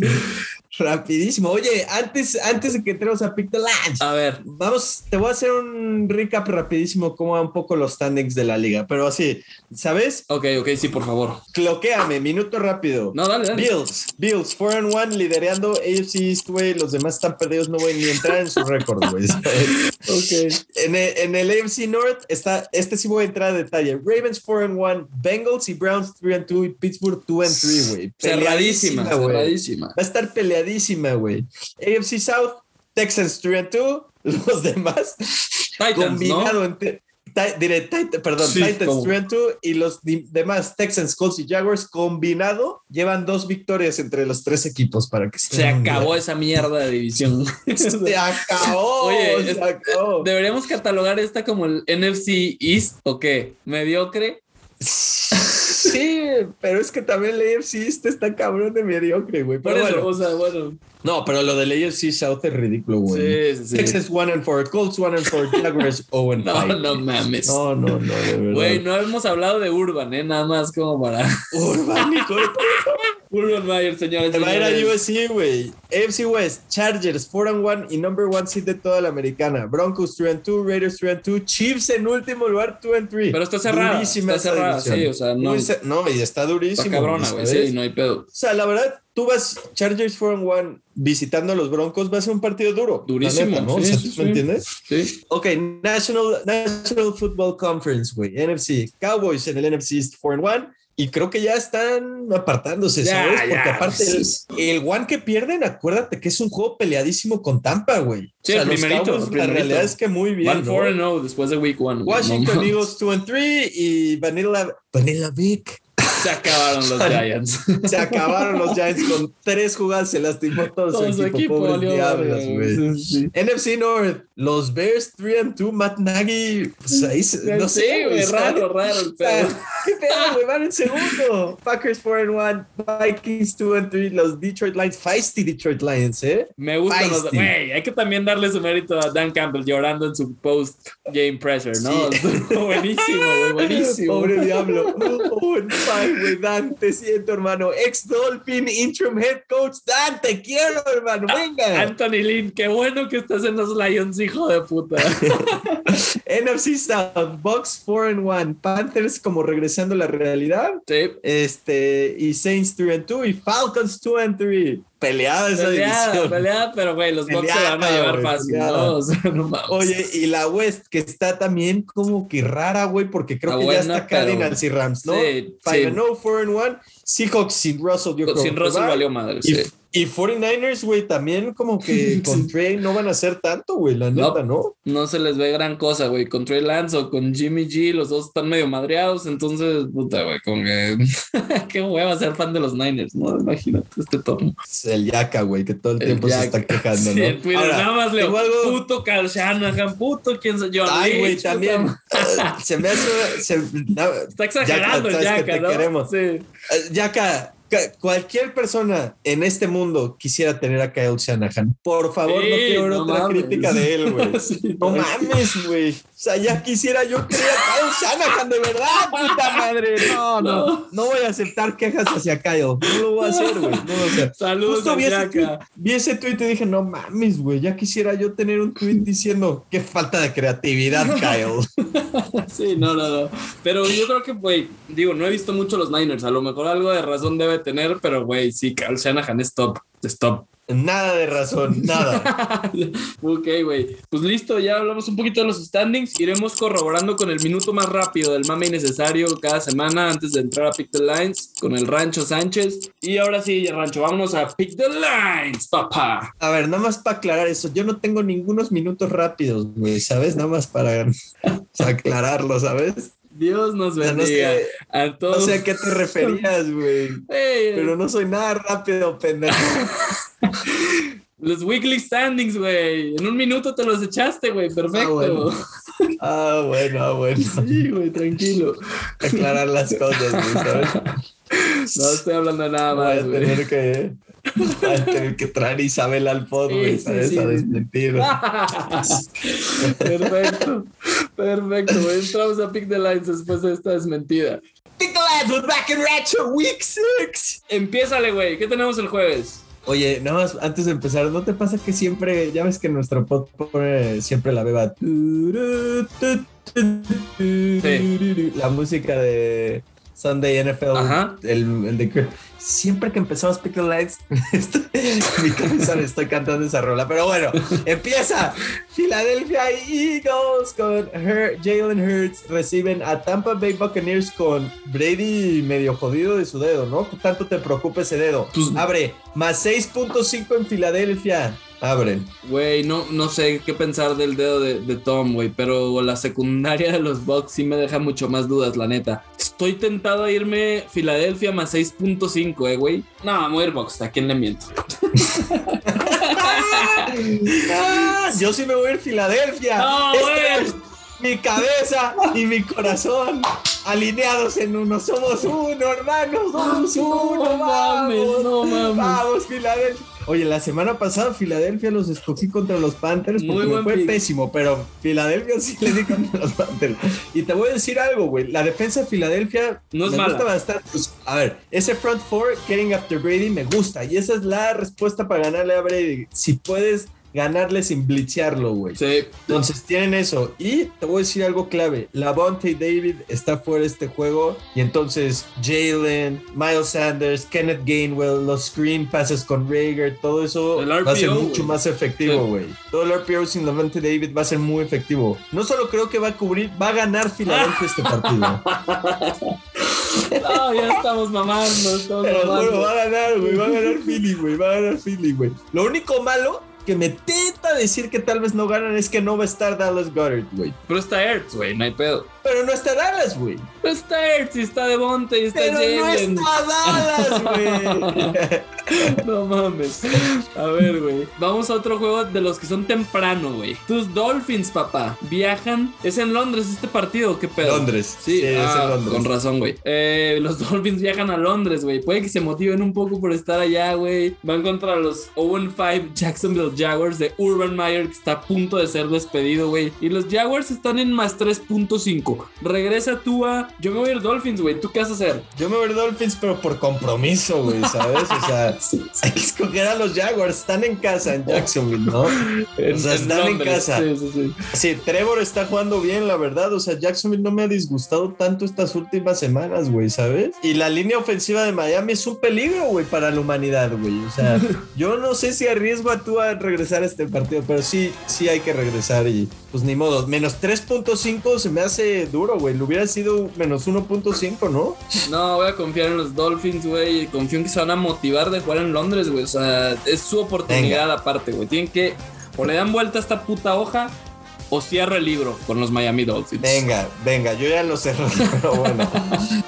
Rapidísimo. Oye, antes, antes de que entremos a the A ver. Vamos, te voy a hacer un recap rapidísimo cómo va un poco los standings de la liga. Pero así, ¿sabes? Ok, ok, sí, por favor. Cloquéame, minuto rápido. No, dale, dale. Bills, Bills, 4 and 1, liderando AFC East, güey. Los demás están perdidos, no voy ni a entrar en su récord, güey. ok. En el, en el, AFC North está, este sí voy a entrar a detalle. Ravens 4 and 1, Bengals y Browns 3 and 2 y Pittsburgh 2 and 3, güey. Cerradísima, cerradísima. Va a estar peleadísima güey. AFC South, Texans 3 and 2, los demás. Titans, combinado ¿no? entre. Diré, perdón, Titans 3 and 2 y los demás Texans, Colts y Jaguars combinado llevan dos victorias entre los tres equipos para que se acabó esa mierda de división. se acabó. Oye, se acabó. deberíamos catalogar esta como el NFC East o qué? Mediocre. Sí, pero es que también el AFC está cabrón de mediocre, güey. Por eso, o sea, bueno. No, pero lo del AFC South es ridículo, güey. Sí, sí, Texas 1 and 4, Colts 1 and 4, Jaguars 0 and 5. No, no mames. No, no, no, de verdad. Güey, no hemos hablado de Urban, ¿eh? Nada más como para. Urban, hijo de Urban Meyer, señores. Se va a ir a USC, güey. AFC West, Chargers 4 and 1 y number 1 seed de toda la americana. Broncos 3 and 2, Raiders 3 and 2, Chiefs en último lugar 2 and 3. Pero está cerrada. Durísima está cerrada, sí, o sea, no. No, y está durísimo. Está cabrona, güey, sí, no hay pedo. O sea, la verdad, tú vas Chargers 4 and 1 visitando a los Broncos, va a ser un partido duro. Durísimo, ¿no? Sí, ¿Me entiendes? Sí. Ok, National, National Football Conference, güey, NFC. Cowboys en el NFC East 4 and 1. Y creo que ya están apartándose, ¿sabes? Porque aparte, el, one que pierden, acuérdate que es un juego peleadísimo con Tampa, güey. Sí, o sea, el primerito, La realidad es que muy bien. Van 4 0 después de week 1. Washington Eagles 2 and 3 y Vanilla, Vanilla Vic se acabaron los Giants. Se acabaron los Giants con tres jugadas, se lastimó todo, todo su, equipo. Pobres diablos, güey. Sí, NFC North, los Bears 3 and 2, Matt Nagy, pues ahí no sé, güey, raro, raro. ¿Qué pedo, güey? Van en segundo. Packers 4 and 1, Vikings 2 and 3, los Detroit Lions, feisty Detroit Lions, ¿eh? Me gustan los. Güey, hay que también darle su mérito a Dan Campbell llorando en su post-game pressure, ¿no? buenísimo, güey, buenísimo. Pobre diablo. Oh, güey, Dan, te siento, hermano. Ex Dolphin, interim head coach. Dan, te quiero, hermano. Venga. Anthony Lynn, qué bueno que estás en los Lions, hijo de puta. NFC South, Bucks 4 and 1, Panthers como regresando a la realidad. Sí. Este, y Saints 3 and 2 y Falcons 2 and 3. Peleada esa división. Peleada, pero güey, los Bucks se van a llevar fácil, ¿no? Oye, y la West, que está también como que rara, güey, porque creo que ya está Cardinals y Rams, ¿no? Sí, 5 4 1. Seahawks sin Russell, yo Sin Russell valió madre, sí. Y 49ers, güey, también como que con Trey no van a hacer tanto, güey, la neta, ¿no? No se les ve gran cosa, güey. Con Trey Lance o con Jimmy G, los dos están medio madreados, entonces, puta, güey, con que... Qué a ser fan de los Niners, ¿no? Imagínate este tono. Es el Yaka, güey, que todo el, tiempo se está quejando, ¿no? Sí, nada más le puto Carl Shanahan, puto quién soy yo. Ay, güey, también. se me hace... Se, está exagerando el Yaka, ¿no? Queremos. Sí. Yaka cualquier persona en este mundo quisiera tener a Kyle Shanahan. Por favor, no quiero ver otra crítica de él, güey. no mames, güey. O sea, ya quisiera yo querer a Kyle Shanahan, de verdad, puta madre. No, no, no, voy a aceptar quejas hacia Kyle. No lo voy a hacer, güey. No lo voy a hacer. Saludos, Justo vi ese, tweet, vi ese tweet y dije, no mames, güey. Ya quisiera yo tener un tweet diciendo qué falta de creatividad, Kyle. sí, no, no, no. Pero yo creo que, güey, digo, no he visto mucho los Niners. A lo mejor algo de razón debe tener, pero güey, sí, Carl Shanahan es top, stop. Nada de razón, nada. ok, güey. Pues listo, ya hablamos un poquito de los standings. Iremos corroborando con el minuto más rápido del mame innecesario cada semana antes de entrar a Pick the Lines con el Rancho Sánchez. Y ahora sí, Rancho, vámonos a Pick the Lines, papá. A ver, nada más para aclarar eso. Yo no tengo ningunos minutos rápidos, güey, ¿sabes? Nada más para aclararlo, ¿sabes? Dios nos bendiga a todos. No sé a qué te referías, güey. Pero no soy nada rápido, pendejo. Los weekly standings, güey. En un minuto te los echaste, güey. Perfecto. Ah, bueno, ah, bueno. Sí, güey, tranquilo. Aclarar las cosas, güey, ¿sabes? No estoy hablando nada más, güey. Tener que Va a tener que traer Isabel al pod, güey, ¿sabes? a desmentir. perfecto, perfecto, güey. Entramos a Pick the Lines después de esta desmentida. Pick the Lines, we're back in Retro Week 6. Empiézale, güey. ¿Qué tenemos el jueves? Oye, nada más antes de empezar, ¿no te pasa que siempre, ya ves que nuestro pod pone siempre la beba? Sí. La música de Sunday NFL, Ajá. el, el de siempre que empezamos Pick the Lights, mi cabeza estoy cantando esa rola. Pero bueno, empieza. Philadelphia Eagles con Jalen Hurts reciben a Tampa Bay Buccaneers con Brady medio jodido de su dedo, ¿no? Tanto te preocupa ese dedo. Pues, Abre, más 6.5 en Filadelfia abren. Güey, no, no sé qué pensar del dedo de, Tom, güey, pero la secundaria de los Bucks sí me deja mucho más dudas, la neta. Estoy tentado a irme Filadelfia más 6.5, eh, güey. No, voy a ir Bucks, ¿a quién le miento? Ah, yo sí me voy a ir Filadelfia. No, güey. mi cabeza y mi corazón alineados en uno. Somos uno, hermanos. Somos uno. No mames, no mames. Vamos, Filadelfia. Oye, la semana pasada Filadelfia los escogí contra los Panthers porque me fue pésimo, pero Filadelfia sí le di contra los Panthers. Y te voy a decir algo, güey. La defensa de Filadelfia no es me gusta bastante. Pues, a ver, ese front four, getting after Brady, me gusta. Y esa es la respuesta para ganarle a Brady. Si puedes ganarle sin blitzearlo, güey. Sí. Entonces tienen eso. Y te voy a decir algo clave. La Bonte David está fuera de este juego. Y entonces Jalen, Miles Sanders, Kenneth Gainwell, los screen passes con Rager, todo eso va a ser mucho más efectivo, güey. Todo el RPO sin la Bonte David va a ser muy efectivo. No solo creo que va a cubrir, va a ganar Filadelfia este partido. No, ya estamos mamando. Estamos mamando. va a ganar, güey. Va a ganar Philly, güey. Va a ganar Philly, güey. Lo único malo que me tenta decir que tal vez no ganan es que no va a estar Dallas Goddard, güey. Pero está Ertz, güey, no hay pedo. Pero no está Dallas, güey. Está Ertz está Devonta y está Pero no está Dallas, güey. no mames. A ver, güey. Vamos a otro juego de los que son temprano, güey. Tus Dolphins, papá, viajan. Es en Londres este partido, ¿qué pedo? Londres. Sí, es en ah, Londres. Con razón, güey. Eh, los Dolphins viajan a Londres, güey. Puede que se motiven un poco por estar allá, güey. Van contra los 0-5 Jacksonville Jaguars de Urban Meyer, que está a punto de ser despedido, güey. Y los Jaguars están en más 3.5 Regresa tú a. Yo me voy a ir Dolphins, güey. ¿Tú qué vas a hacer? Yo me voy a ir Dolphins, pero por compromiso, güey, ¿sabes? O sea, hay que escoger a los Jaguars. Están en casa en Jacksonville, ¿no? o sea, están en casa. Sí, sí, sí. Sí, Trevor está jugando bien, la verdad. O sea, Jacksonville no me ha disgustado tanto estas últimas semanas, güey, ¿sabes? Y la línea ofensiva de Miami es un peligro, güey, para la humanidad, güey. O sea, yo no sé si arriesgo a tú a regresar a este partido, pero sí, sí hay que regresar y pues ni modo. Menos 3.5 se me hace duro, güey. Lo hubiera sido menos 1.5, ¿no? No, voy a confiar en los Dolphins, güey. Confío en que se van a motivar de jugar en Londres, güey. O sea, es su oportunidad aparte, güey. Tienen que o le dan vuelta a esta puta hoja o cierra el libro con los Miami Dolphins. Venga, venga, yo ya lo cerré, pero bueno.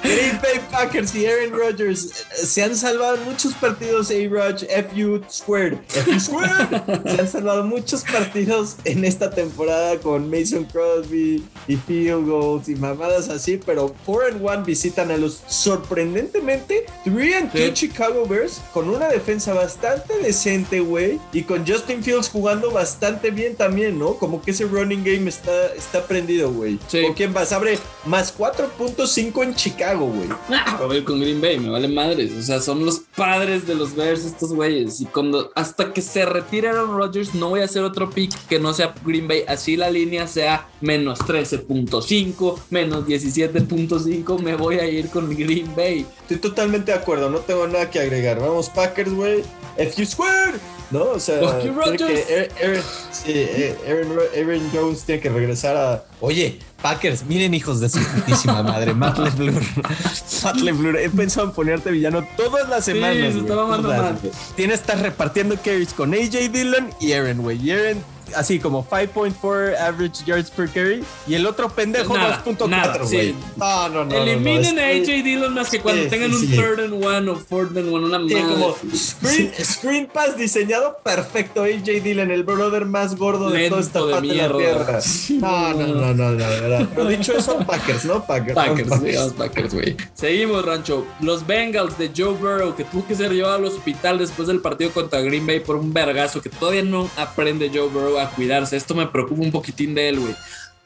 Green Bay Packers y Aaron Rodgers eh, se han salvado muchos partidos, A-Rod, FU Squared, FU Squared. se han salvado muchos partidos en esta temporada con Mason Crosby y field goals y mamadas así, pero 4 and 1 visitan a los sorprendentemente 3 and 2 Chicago Bears con una defensa bastante decente, güey, y con Justin Fields jugando bastante bien también, ¿no? Como que ese running game está, está prendido, güey. ¿Con quién vas? Abre más 4.5 en Chicago, güey. Ah, a ver, con Green Bay, me vale madres. O sea, son los padres de los Bears estos güeyes. Y cuando hasta que se retire Aaron Rodgers, no voy a hacer otro pick que no sea Green Bay. Así la línea sea menos 13.5, menos 17.5, me voy a ir con Green Bay. Estoy totalmente de acuerdo, no tengo nada que agregar. Vamos, Packers, güey. F you square. ¿no? O sea, que Aaron, sí, eh, Aaron, Aaron, Jones tiene que regresar a. Oye, Packers, miren, hijos de su putísima madre. Matt LeFleur. Matt LeFleur. He pensado en ponerte villano todas las semanas. Sí, se estaba. Tienes que estar repartiendo carries con AJ Dillon y Aaron, güey. Y Aaron así como 5.4 average yards per carry y el otro pendejo 2.4, güey. No, no, no. Eliminen a AJ Dillon más que cuando tengan un third and one o fourth and one, una madre. como screen, screen, pass diseñado perfecto. AJ Dillon, el brother más gordo de toda esta parte de, la tierra. No, no, no, no, verdad. Pero dicho eso, Packers, ¿no? Packers. Packers, Packers, Packers, güey. Seguimos, Rancho. Los Bengals de Joe Burrow, que tuvo que ser llevado al hospital después del partido contra Green Bay por un vergazo que todavía no aprende Joe Burrow a cuidarse. Esto me preocupa un poquitín de él, güey.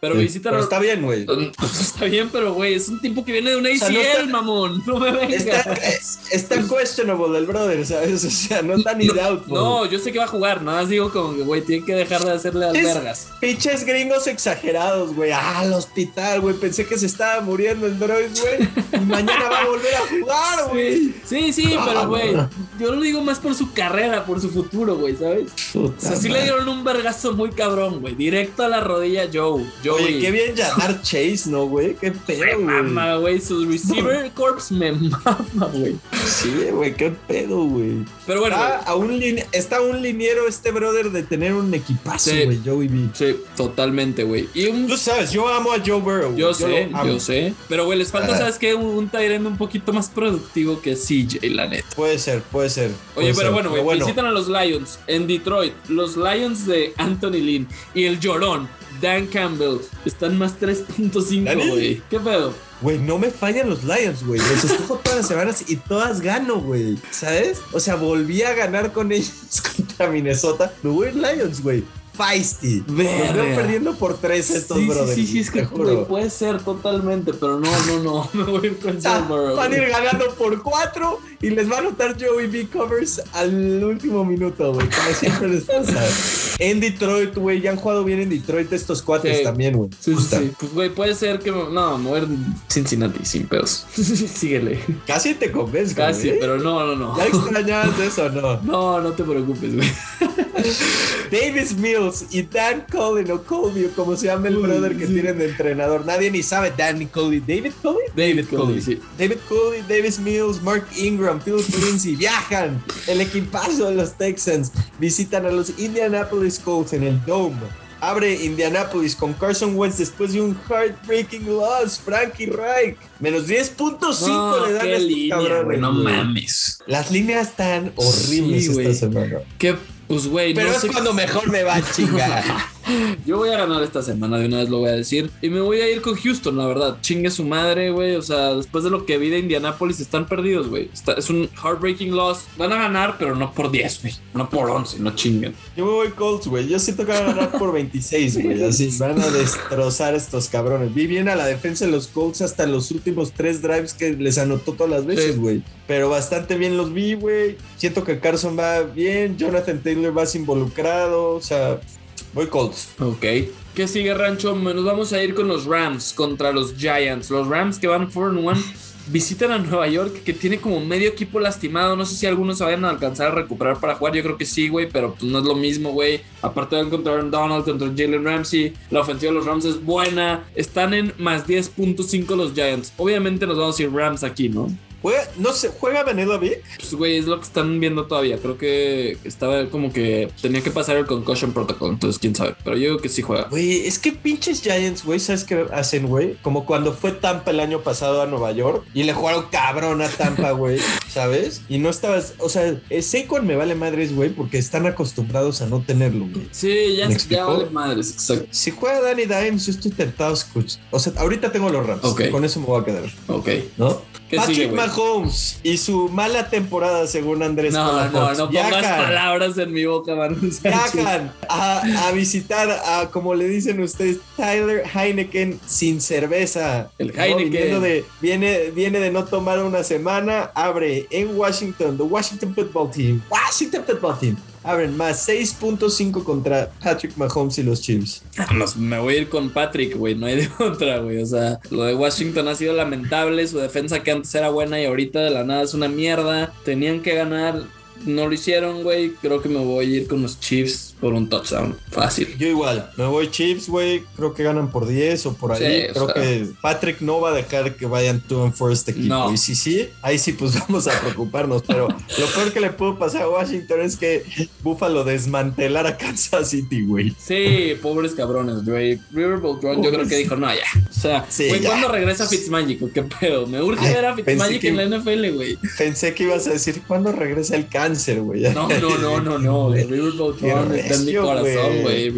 Pero visita pero está bien, güey. Está bien, pero güey, es un tipo que viene de una ACL, mamón. No me venga. Está, está, questionable el brother, ¿sabes? O sea, no está ni no, doubt. No, yo sé que va a jugar. Nada más digo como que, güey, tiene que dejar de hacerle las vergas. Pinches gringos exagerados, güey. Ah, al hospital, güey. Pensé que se estaba muriendo el droid, güey. Y mañana va a volver a jugar, güey. Sí, sí, pero, güey, yo lo digo más por su carrera, por su futuro, güey, ¿sabes? o sea, sí le dieron un vergazo muy cabrón, güey. Directo a la rodilla Joe. Oye, qué bien llamar Chase, ¿no, güey? Qué pedo, güey. mama, güey. Su receiver corps me mama, güey. Sí, güey, qué pedo, güey. Pero bueno. Está a, un está un liniero este brother de tener un equipazo, güey, Joey B. Sí, totalmente, güey. Y un... Tú sabes, yo amo a Joe Burrow. Yo, sé, yo sé. Pero, güey, les falta, ¿sabes qué? Un, un un poquito más productivo que CJ, la neta. Puede ser, puede ser. Oye, pero bueno, güey, visitan a los Lions en Detroit. Los Lions de Anthony Lynn y el llorón Dan Campbell. Están más 3.5, güey. ¿Qué pedo? Güey, no me fallan los Lions, güey. Los escojo todas las semanas y todas gano, güey. ¿Sabes? O sea, volví a ganar con ellos contra Minnesota. Me voy Lions, güey feisty. Veo perdiendo por tres estos sí, brothers. Sí, sí, es que puede ser totalmente, pero no, no, no. Me voy a ir con Joe Van a ir ganando por cuatro y les va a anotar Joey B covers al último minuto, güey. Como siempre les pasa. En Detroit, güey, ya han jugado bien en Detroit estos cuates también, güey. Sí, sí, Pues, güey, puede ser que. No, mover Cincinnati sin pedos. Síguele. Casi te convenzco. Casi, pero no, no, no. ¿Ya extrañabas eso no? No, no te preocupes, güey. Davis Mills y Dan Collin o Colby o como se llama el brother que tienen de entrenador. Nadie ni sabe Dan Coley. ¿David Coley? David, Coley, sí. David Coley, Davis Mills, Mark Ingram, Phil Lindsay viajan. El equipazo de los Texans visitan a los Indianapolis Colts en el Dome. Abre Indianapolis con Carson Wentz después de un heartbreaking loss. Frankie Reich. Menos 10.5 le dan a este cabrón. No mames. Las líneas están horribles esta semana. Qué pues, güey, Pero es cuando mejor me va, chinga. Yo voy a ganar esta semana, de una vez lo voy a decir. Y me voy a ir con Houston, la verdad. Chingue su madre, güey. O sea, después de lo que vi de Indianapolis, están perdidos, güey. Es un heartbreaking loss. Van a ganar, pero no por 10, güey. No por 11, no chinguen. Yo me voy Colts, güey. Yo siento que van a ganar por 26, güey. Así van a destrozar estos cabrones. Vi bien a la defensa de los Colts hasta los últimos tres drives que les anotó todas las veces, güey. Pero bastante bien los vi, güey. Siento que Carson va bien. Jonathan Taylor va involucrado. O sea, Voy Colts. Ok. ¿Qué sigue, Rancho? Nos vamos a ir con los Rams contra los Giants. Los Rams que van 4-1 visitan a Nueva York, que tiene como medio equipo lastimado. No sé si algunos vayan a alcanzar a recuperar para jugar. Yo creo que sí, güey, pero pues no es lo mismo, güey. Aparte de encontrar a Donald contra Jalen Ramsey, la ofensiva de los Rams es buena. Están en más 10.5 los Giants. Obviamente nos vamos a ir Rams aquí, ¿no? No sé, ¿juega Vanilla Vic? Pues, güey, es lo que están viendo todavía. Creo que estaba como que tenía que pasar el Concussion Protocol, entonces quién sabe. Pero yo digo que sí juega. Güey, es que pinches Giants, güey, ¿sabes qué hacen, güey? Como cuando fue Tampa el año pasado a Nueva York y le jugaron cabrón a Tampa, güey, ¿sabes? Y no estabas, o sea, Seiko me vale madres, güey, porque están acostumbrados a no tenerlo, güey. Sí, ya, ya vale madres, exacto. Si juega Danny Dimes, yo estoy tentado, escucha. O sea, ahorita tengo los Rams. Con eso me voy a quedar. Ok. ¿No? Patrick Mahomes y su mala temporada, según Andrés. No, no, no pongas palabras en mi boca, Manu. Viajan a, a, visitar a, como le dicen ustedes, Tyler Heineken sin cerveza. El Heineken. De, viene, viene de no tomar una semana, abre en Washington, the Washington Football Team. Washington Football Team Abren más 6.5 contra Patrick Mahomes y los Chiefs. me voy a ir con Patrick, güey. No hay de otra, güey. O sea, lo de Washington ha sido lamentable. Su defensa que antes era buena y ahorita de la nada es una mierda. Tenían que ganar no lo hicieron, güey. Creo que me voy a ir con los Chiefs por un touchdown. Fácil. Yo igual. Me voy Chiefs, güey. Creo que ganan por 10 o por ahí. Creo que Patrick no va a dejar que vayan two and four este equipo. Y si sí, ahí sí, pues vamos a preocuparnos. Pero lo peor que le pudo pasar a Washington es que Buffalo desmantelar a Kansas City, güey. Sí, pobres cabrones, güey. Riverboat Run, yo creo que dijo, no, ya. O sea, güey, ¿cuándo regresa Fitzmagic? ¿Qué pedo? Me urge ver a Fitzmagic en la NFL, güey. Pensé que ibas a decir, ¿cuándo regresa el Kansas? No, no, no, no, no. Riverboat Run corazón, güey.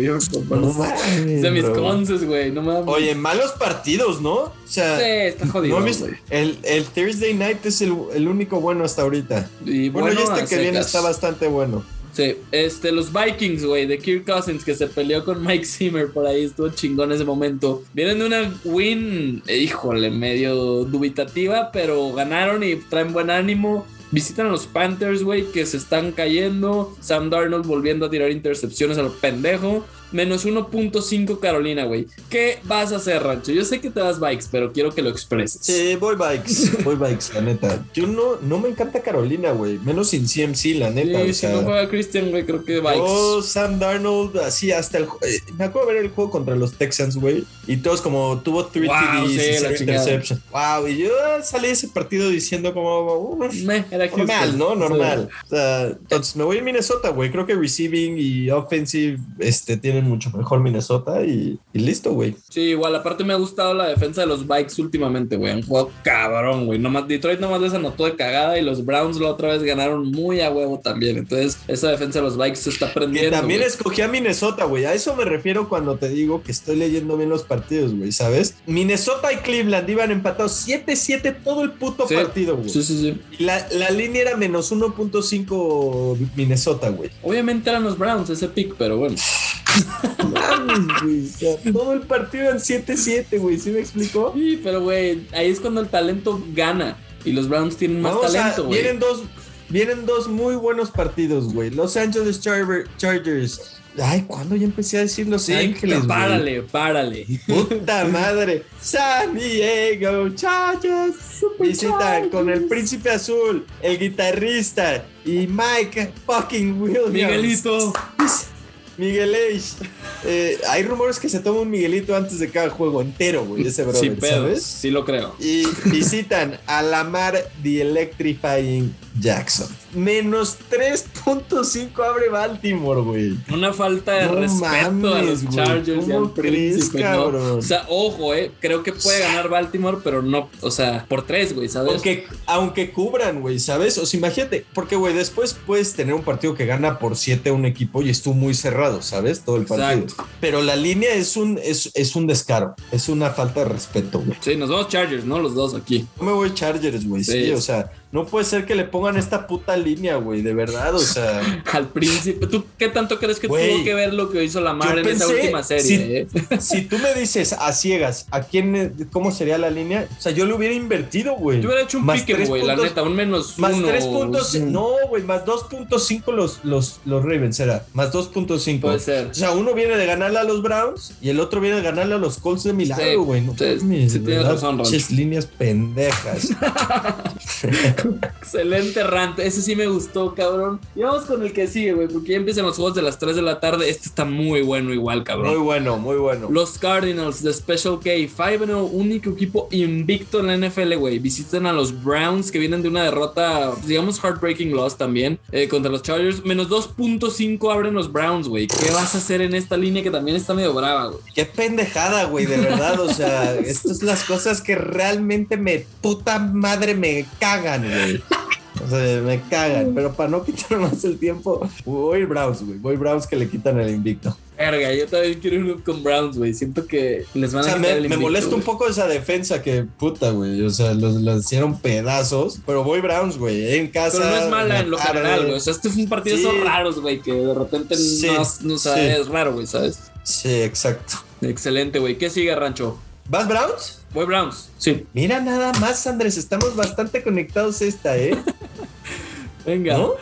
De mis conces, güey. No mames. Oye, malos partidos, ¿no? O sea, sí, está jodido. ¿no el, el, Thursday night es el, el, único bueno hasta ahorita. Y bueno, bueno y este que viene está bastante bueno. Sí, este, los Vikings, güey, de Kirk Cousins, que se peleó con Mike Zimmer por ahí, estuvo chingón ese momento. Vienen de una win, híjole, medio dubitativa, pero ganaron y traen buen ánimo. Visitan a los Panthers, güey, que se están cayendo. Sam Darnold volviendo a tirar intercepciones a lo pendejo. Menos 1.5 Carolina, güey. ¿Qué vas a hacer, Rancho? Yo sé que te das bikes, pero quiero que lo expreses. Sí, voy bikes. voy bikes, la neta. Yo no, no me encanta Carolina, güey. Menos sin CMC, la neta. Sí, si no juega Christian, güey, creo que bikes. Oh, Sam Darnold, así hasta el. Eh, me acuerdo de ver el juego contra los Texans, güey. Y todos como tuvo 3 wow, TDs interception. Wow, y yo salí de ese partido diciendo como. era normal, ¿no? Normal. O sea, entonces me voy a Minnesota, güey. Creo que receiving y offensive este, tienen mucho mejor Minnesota y, listo, güey. Sí, igual, aparte me ha gustado la defensa de los Bikes últimamente, güey. Han jugado cabrón, güey. Nomás, Detroit nomás les anotó de cagada y los Browns la otra vez ganaron muy a huevo también. Entonces, esa defensa de los Bikes se está prendiendo. Y también escogí a Minnesota, güey. A eso me refiero cuando te digo que estoy leyendo bien los partidos, güey, ¿sabes? Minnesota y Cleveland iban empatados 7-7 todo el puto partido, güey. Sí, sí, sí. La, la línea era menos 1.5 Minnesota, güey. Obviamente eran los Browns ese pick, pero bueno. Todo el partido en 7-7, güey. ¿Sí me explicó? Sí, pero, güey, ahí es cuando el talento gana. Y los Browns tienen más talento, güey. Vienen dos, vienen dos muy buenos partidos, güey. Los Angeles Chargers. Ay, ¿cuándo ya empecé a decir Los Ángeles? Párale, párale. Puta madre. San Diego Chargers. Visitan con el Príncipe Azul, el guitarrista y Mike fucking Williams. Miguelito. Miguel eh, hay rumores que se toma un Miguelito antes de cada juego entero, güey, ese brother, sí, ¿sabes? Sí lo creo. Y visitan a Lamar The Electrifying Jackson. Menos 3.5 abre Baltimore, güey. Una falta de respeto a los Chargers y al príncipe, O sea, ojo, eh. Creo que puede ganar Baltimore, pero no, o sea, por tres, güey, ¿sabes? Aunque, aunque cubran, güey, ¿sabes? O sea, imagínate, porque, güey, después puedes tener un partido que gana por 7 un equipo y estuvo muy cerrado ¿sabes? Todo el partido. Pero la línea es un, es, es un descaro, es una falta de respeto, güey. Sí, nos vamos Chargers, ¿no? Los dos aquí. No me voy Chargers, güey. sí, o sea, no puede ser que le pongan esta puta línea, güey, de verdad, o sea. Al príncipe. ¿Tú qué tanto crees que tuvo que ver lo que hizo la madre en esa última serie? Si, eh? si, tú me dices a ciegas, ¿a quién, cómo sería la línea? O sea, yo lo hubiera invertido, güey. Yo hubiera hecho un pique, güey, la neta, un menos Más tres puntos, no, güey, más 2.5 los, los, los Ravens era, más 2.5. Puede ser. O sea, uno viene de ganarle a los Browns y el otro viene de ganarle a los Colts de milagro, güey. no, sí, sí tienes razón, líneas pendejas. Excelente rant. Ese sí me gustó, cabrón. Y vamos con el que sigue, güey, porque ya empiezan los juegos de las 3 de la tarde. Este está muy bueno, igual, cabrón. Muy bueno, muy bueno. Los Cardinals de Special K, 5-0, único equipo invicto en la NFL, güey. Visitan a los Browns que vienen de una derrota, digamos, heartbreaking loss también, eh, contra los Chargers. Menos 2.5 abren los Browns, güey. ¿Qué vas a hacer en esta línea que también está medio brava, güey? Qué pendejada, güey, de verdad. O sea, estas son las cosas que realmente me puta madre me cagan, güey. O sea, me cagan, pero para no quitar más el tiempo, voy Browns, güey. Voy Browns que le quitan el invicto. Verga, yo también quiero ir con Browns, güey. Siento que les van a quitar me, el invicto. Me molesta un poco esa defensa que, puta, güey. O sea, los, los hicieron pedazos, pero voy Browns, güey. En casa. Pero no es mala en lo general, güey. O sea, este es un partido sí. esos raros, güey, que de repente sí, no, no sí. es raro, güey, ¿sabes? Sí, exacto. Excelente, güey. ¿Qué sigue, Rancho? ¿Vas Browns? Voy Browns, sí. Mira nada más, Andrés, estamos bastante conectados esta, ¿eh? Venga. ¿No?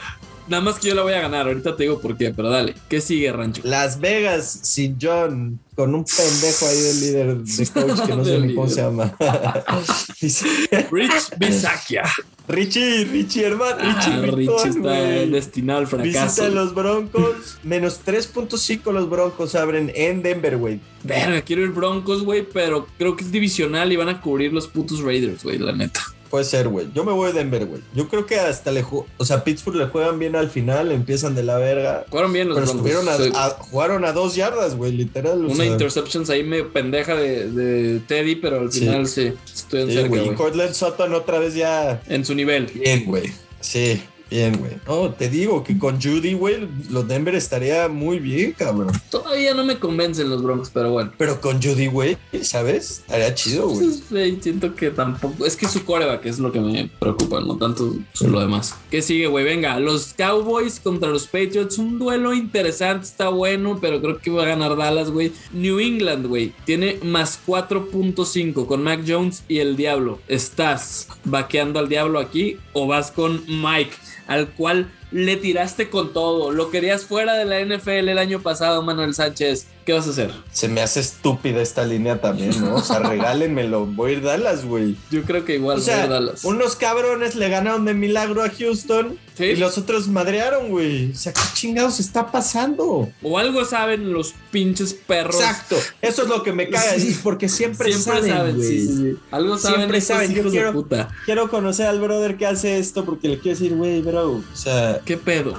Nada más que yo la voy a ganar, ahorita te digo por qué, pero dale. ¿Qué sigue, Rancho? Las Vegas sin John, con un pendejo ahí del líder de coach que no sé ni cómo se llama. Rich Bisakia. Richie, Richie, hermano. Richie, ah, Richie está wey. destinado al fracaso. Visita los Broncos. Menos 3.5 los Broncos abren en Denver, güey. Verga, quiero ir Broncos, güey, pero creo que es divisional y van a cubrir los putos Raiders, güey, la neta. Puede ser, güey. Yo me voy a Denver, güey. Yo creo que hasta le O sea, Pittsburgh le juegan bien al final, empiezan de la verga. Jugaron bien los pero. A, a, jugaron a dos yardas, güey, literal. Una sea. interception ahí medio pendeja de, de, Teddy, pero al final sí, sí estoy en sí, cerca, güey. Y Cortland Sutton otra vez ya. En su nivel. Bien, güey. Sí. Bien, güey. No, te digo que con Judy, güey, los Denver estaría muy bien, cabrón. Todavía no me convencen los Broncos, pero bueno. Pero con Judy, güey, ¿sabes? Estaría chido, güey. Sí, siento que tampoco. Es que su coreback es lo que me preocupa, no tanto lo demás. ¿Qué sigue, güey? Venga, los Cowboys contra los Patriots. Un duelo interesante, está bueno, pero creo que va a ganar Dallas, güey. New England, güey, tiene más 4.5 con Mac Jones y el Diablo. ¿Estás vaqueando al Diablo aquí o vas con Mike? Al cual le tiraste con todo. Lo querías fuera de la NFL el año pasado, Manuel Sánchez. ¿Qué vas a hacer? Se me hace estúpida esta línea también, ¿no? O sea, regálenmelo. Voy a ir Dallas, güey. Yo creo que igual o sea, voy a ir Dallas. Unos cabrones le ganaron de milagro a Houston ¿Sí? y los otros madrearon, güey. O sea, ¿qué chingados está pasando? O algo saben los pinches perros. Exacto. Eso es lo que me caga. Sí. Porque siempre, siempre saben, güey. Sí, sí, Algo saben. Siempre saben. Yo quiero, puta. quiero conocer al brother que hace esto porque le quiero decir, güey, bro. O sea. ¿Qué pedo?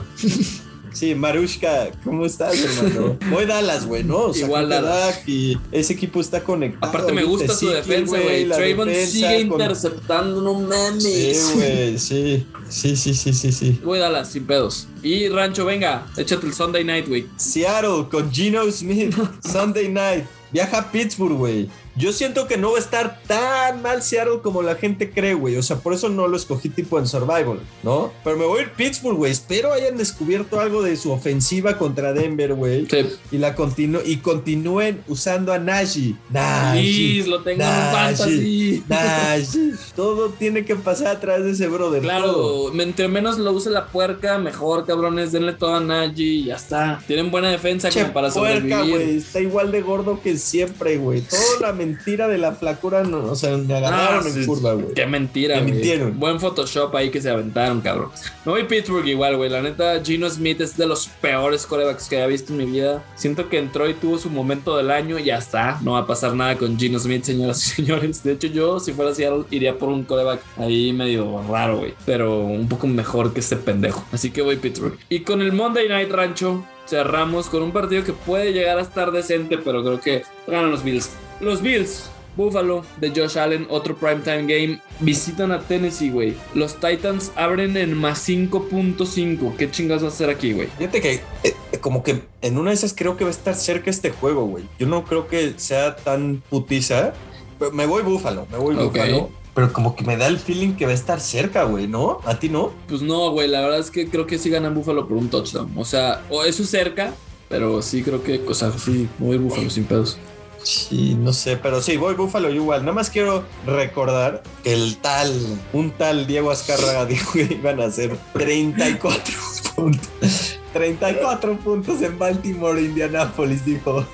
Sí, Marushka, ¿cómo estás, hermano? Voy Dallas, güey, ¿no? O sea, Igual Dallas. Y ese equipo está conectado. Aparte, me gusta su defensa, güey. Trayvon sigue con... interceptando, no mames. Sí, güey, sí. Sí, sí, sí, sí, sí. Voy Dallas, sin pedos. Y Rancho, venga, échate el Sunday Night, güey. Seattle con Gino Smith, Sunday Night. Viaja a Pittsburgh, güey. Yo siento que no va a estar tan mal Seattle como la gente cree, güey. O sea, por eso no lo escogí tipo en Survival, ¿no? Pero me voy a ir Pittsburgh, güey. Espero hayan descubierto algo de su ofensiva contra Denver, güey. Sí. Y la continu y continúen usando a Najee. Najee. lo tengo Najee, en fantasy. Najee. Todo tiene que pasar a través de ese brother. Claro, todo. entre menos lo use la puerca, mejor, cabrones. Denle todo a Najee y ya está. Tienen buena defensa che, como para puerca, sobrevivir. güey. Está igual de gordo que siempre, güey. Toda la mentira de la flacura, no, o sea, me agarraron en curva, güey. Qué mentira, Me mintieron. Buen Photoshop ahí que se aventaron, cabrón. Me voy Pittsburgh igual, güey. La neta, Gino Smith es de los peores corebacks que había visto en mi vida. Siento que entró y tuvo su momento del año y ya está. No va a pasar nada con Gino Smith, señoras y señores. De hecho, yo, si fuera Seattle, iría por un coreback ahí medio raro, güey. Pero un poco mejor que este pendejo. Así que voy Pittsburgh. Y con el Monday Night Rancho, cerramos con un partido que puede llegar a estar decente, pero creo que ganan los Bills. Los Bills Buffalo de Josh Allen, otro primetime game. Visitan a Tennessee, güey. Los Titans abren en más 5.5. ¿Qué chingas va a hacer aquí, güey? Fíjate que eh, como que en una de esas creo que va a estar cerca este juego, güey. Yo no creo que sea tan putiza. Pero me voy Búfalo, me voy Búfalo. Pero como que me da el feeling que va a estar cerca, güey, ¿no? ¿A ti no? Pues no, güey. La verdad es que creo que sí ganan Búfalo por un touchdown. O sea, o eso es cerca, pero sí creo que, o sea, sí, voy Búfalo sin pedos. Sí, no sé, pero sí, voy Búfalo igual. Nada más quiero recordar que el tal, un tal Diego Azcárraga dijo que iban a hacer 34 puntos. 34 puntos en Baltimore, Indianapolis, dijo.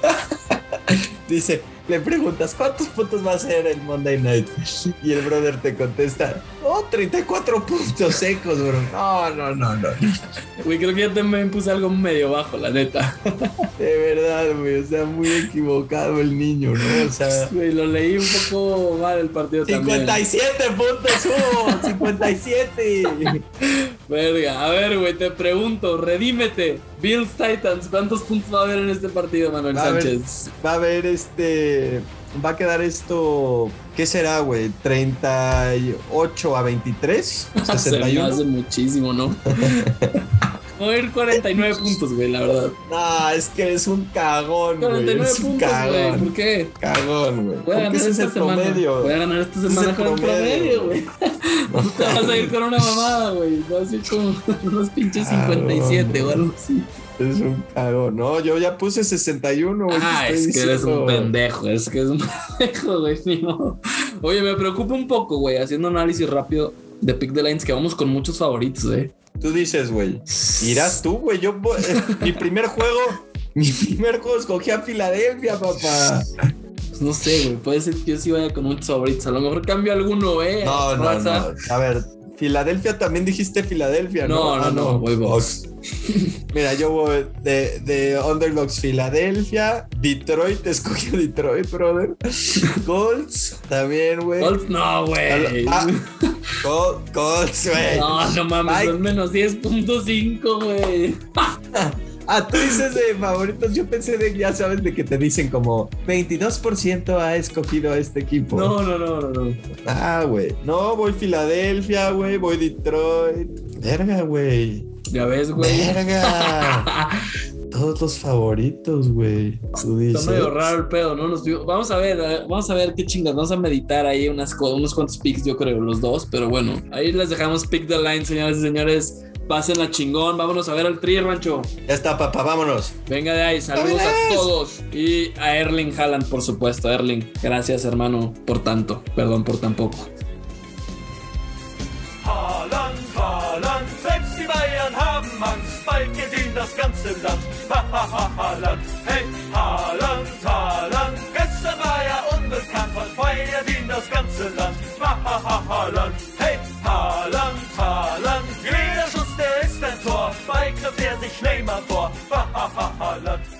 Dice, le preguntas, ¿cuántos puntos va a ser el Monday Night? Y el brother te contesta, oh, 34 puntos secos, bro. No, no, no, no. Güey, creo que ya también puse algo medio bajo, la neta. De verdad, güey, o sea, muy equivocado el niño, ¿no? O sea... Güey, lo leí un poco mal el partido 57 puntos hubo, 57. Verga, a ver, güey, te pregunto, redímete. Bills Titans, ¿cuántos puntos va a haber en este partido, Manuel Sánchez? va a haber este va a quedar esto, ¿qué será, güey? 38 a 23, 61. Se hace muchísimo, ¿no? Ir 49 puntos, güey, la verdad. No, es que es un cagón, 49 puntos, güey. ¿Por qué? Cagón, güey. Voy a ganar esta semana. Promedio. Voy a ganar esta semana con un promedio, güey. te vas a ir con una mamada, güey. Vas a ir con unos pinches 57 o algo así. Es un cago. No, yo ya puse 61, güey. Ah, es que eres un pendejo. Es que es un pendejo, güey. Oye, me preocupa un poco, güey, haciendo análisis rápido de Pick the Lines, que vamos con muchos favoritos, güey. Tú dices, güey, irás tú, güey. Yo, eh, mi primer juego, mi primer juego escogí a Filadelfia, papá. Pues no sé, güey. Puede ser que yo sí vaya con muchos favoritos. A lo mejor cambio alguno, ¿eh? No, no, no. A ver, Filadelfia también dijiste Filadelfia, ¿no? No, no, ah, no, voy vos. Mira, yo voy de, de Underdogs Filadelfia, Detroit, escogió Detroit, brother. Colts, también, güey. Colts, no, güey. Ah, Colts, güey. No, no mames, son menos 10.5, güey. Ah, tú dices de favoritos. Yo pensé de, ya sabes, de que te dicen como 22% ha escogido a este equipo. No, no, no, no, no. Ah, güey. No, voy Filadelfia, güey. Voy Detroit. Verga, güey. Ya ves, güey. Verga. Todos los favoritos, güey. Está medio raro el pedo, ¿no? vamos a ver, vamos a ver qué chingas. Vamos a meditar ahí unas, unos cuantos picks, yo creo, los dos. Pero bueno, ahí les dejamos pick the line, señores y señores. Pásenla chingón, vámonos a ver al tri, rancho. Ya está, papá, vámonos. Venga de ahí, saludos a todos. Y a Erling Haaland, por supuesto. Erling, gracias, hermano, por tanto. Perdón por tan poco. Haaland, Haaland, selbst die Bayern haben Angst, bald geht das ganze Land. Ha, ha, ha, Haaland, hey, Haaland, Haaland, gestern war er unbekannt, was feiert ihn das ganze Land. Ha, ha, ha, Haaland. Ha ha ha ha, Land.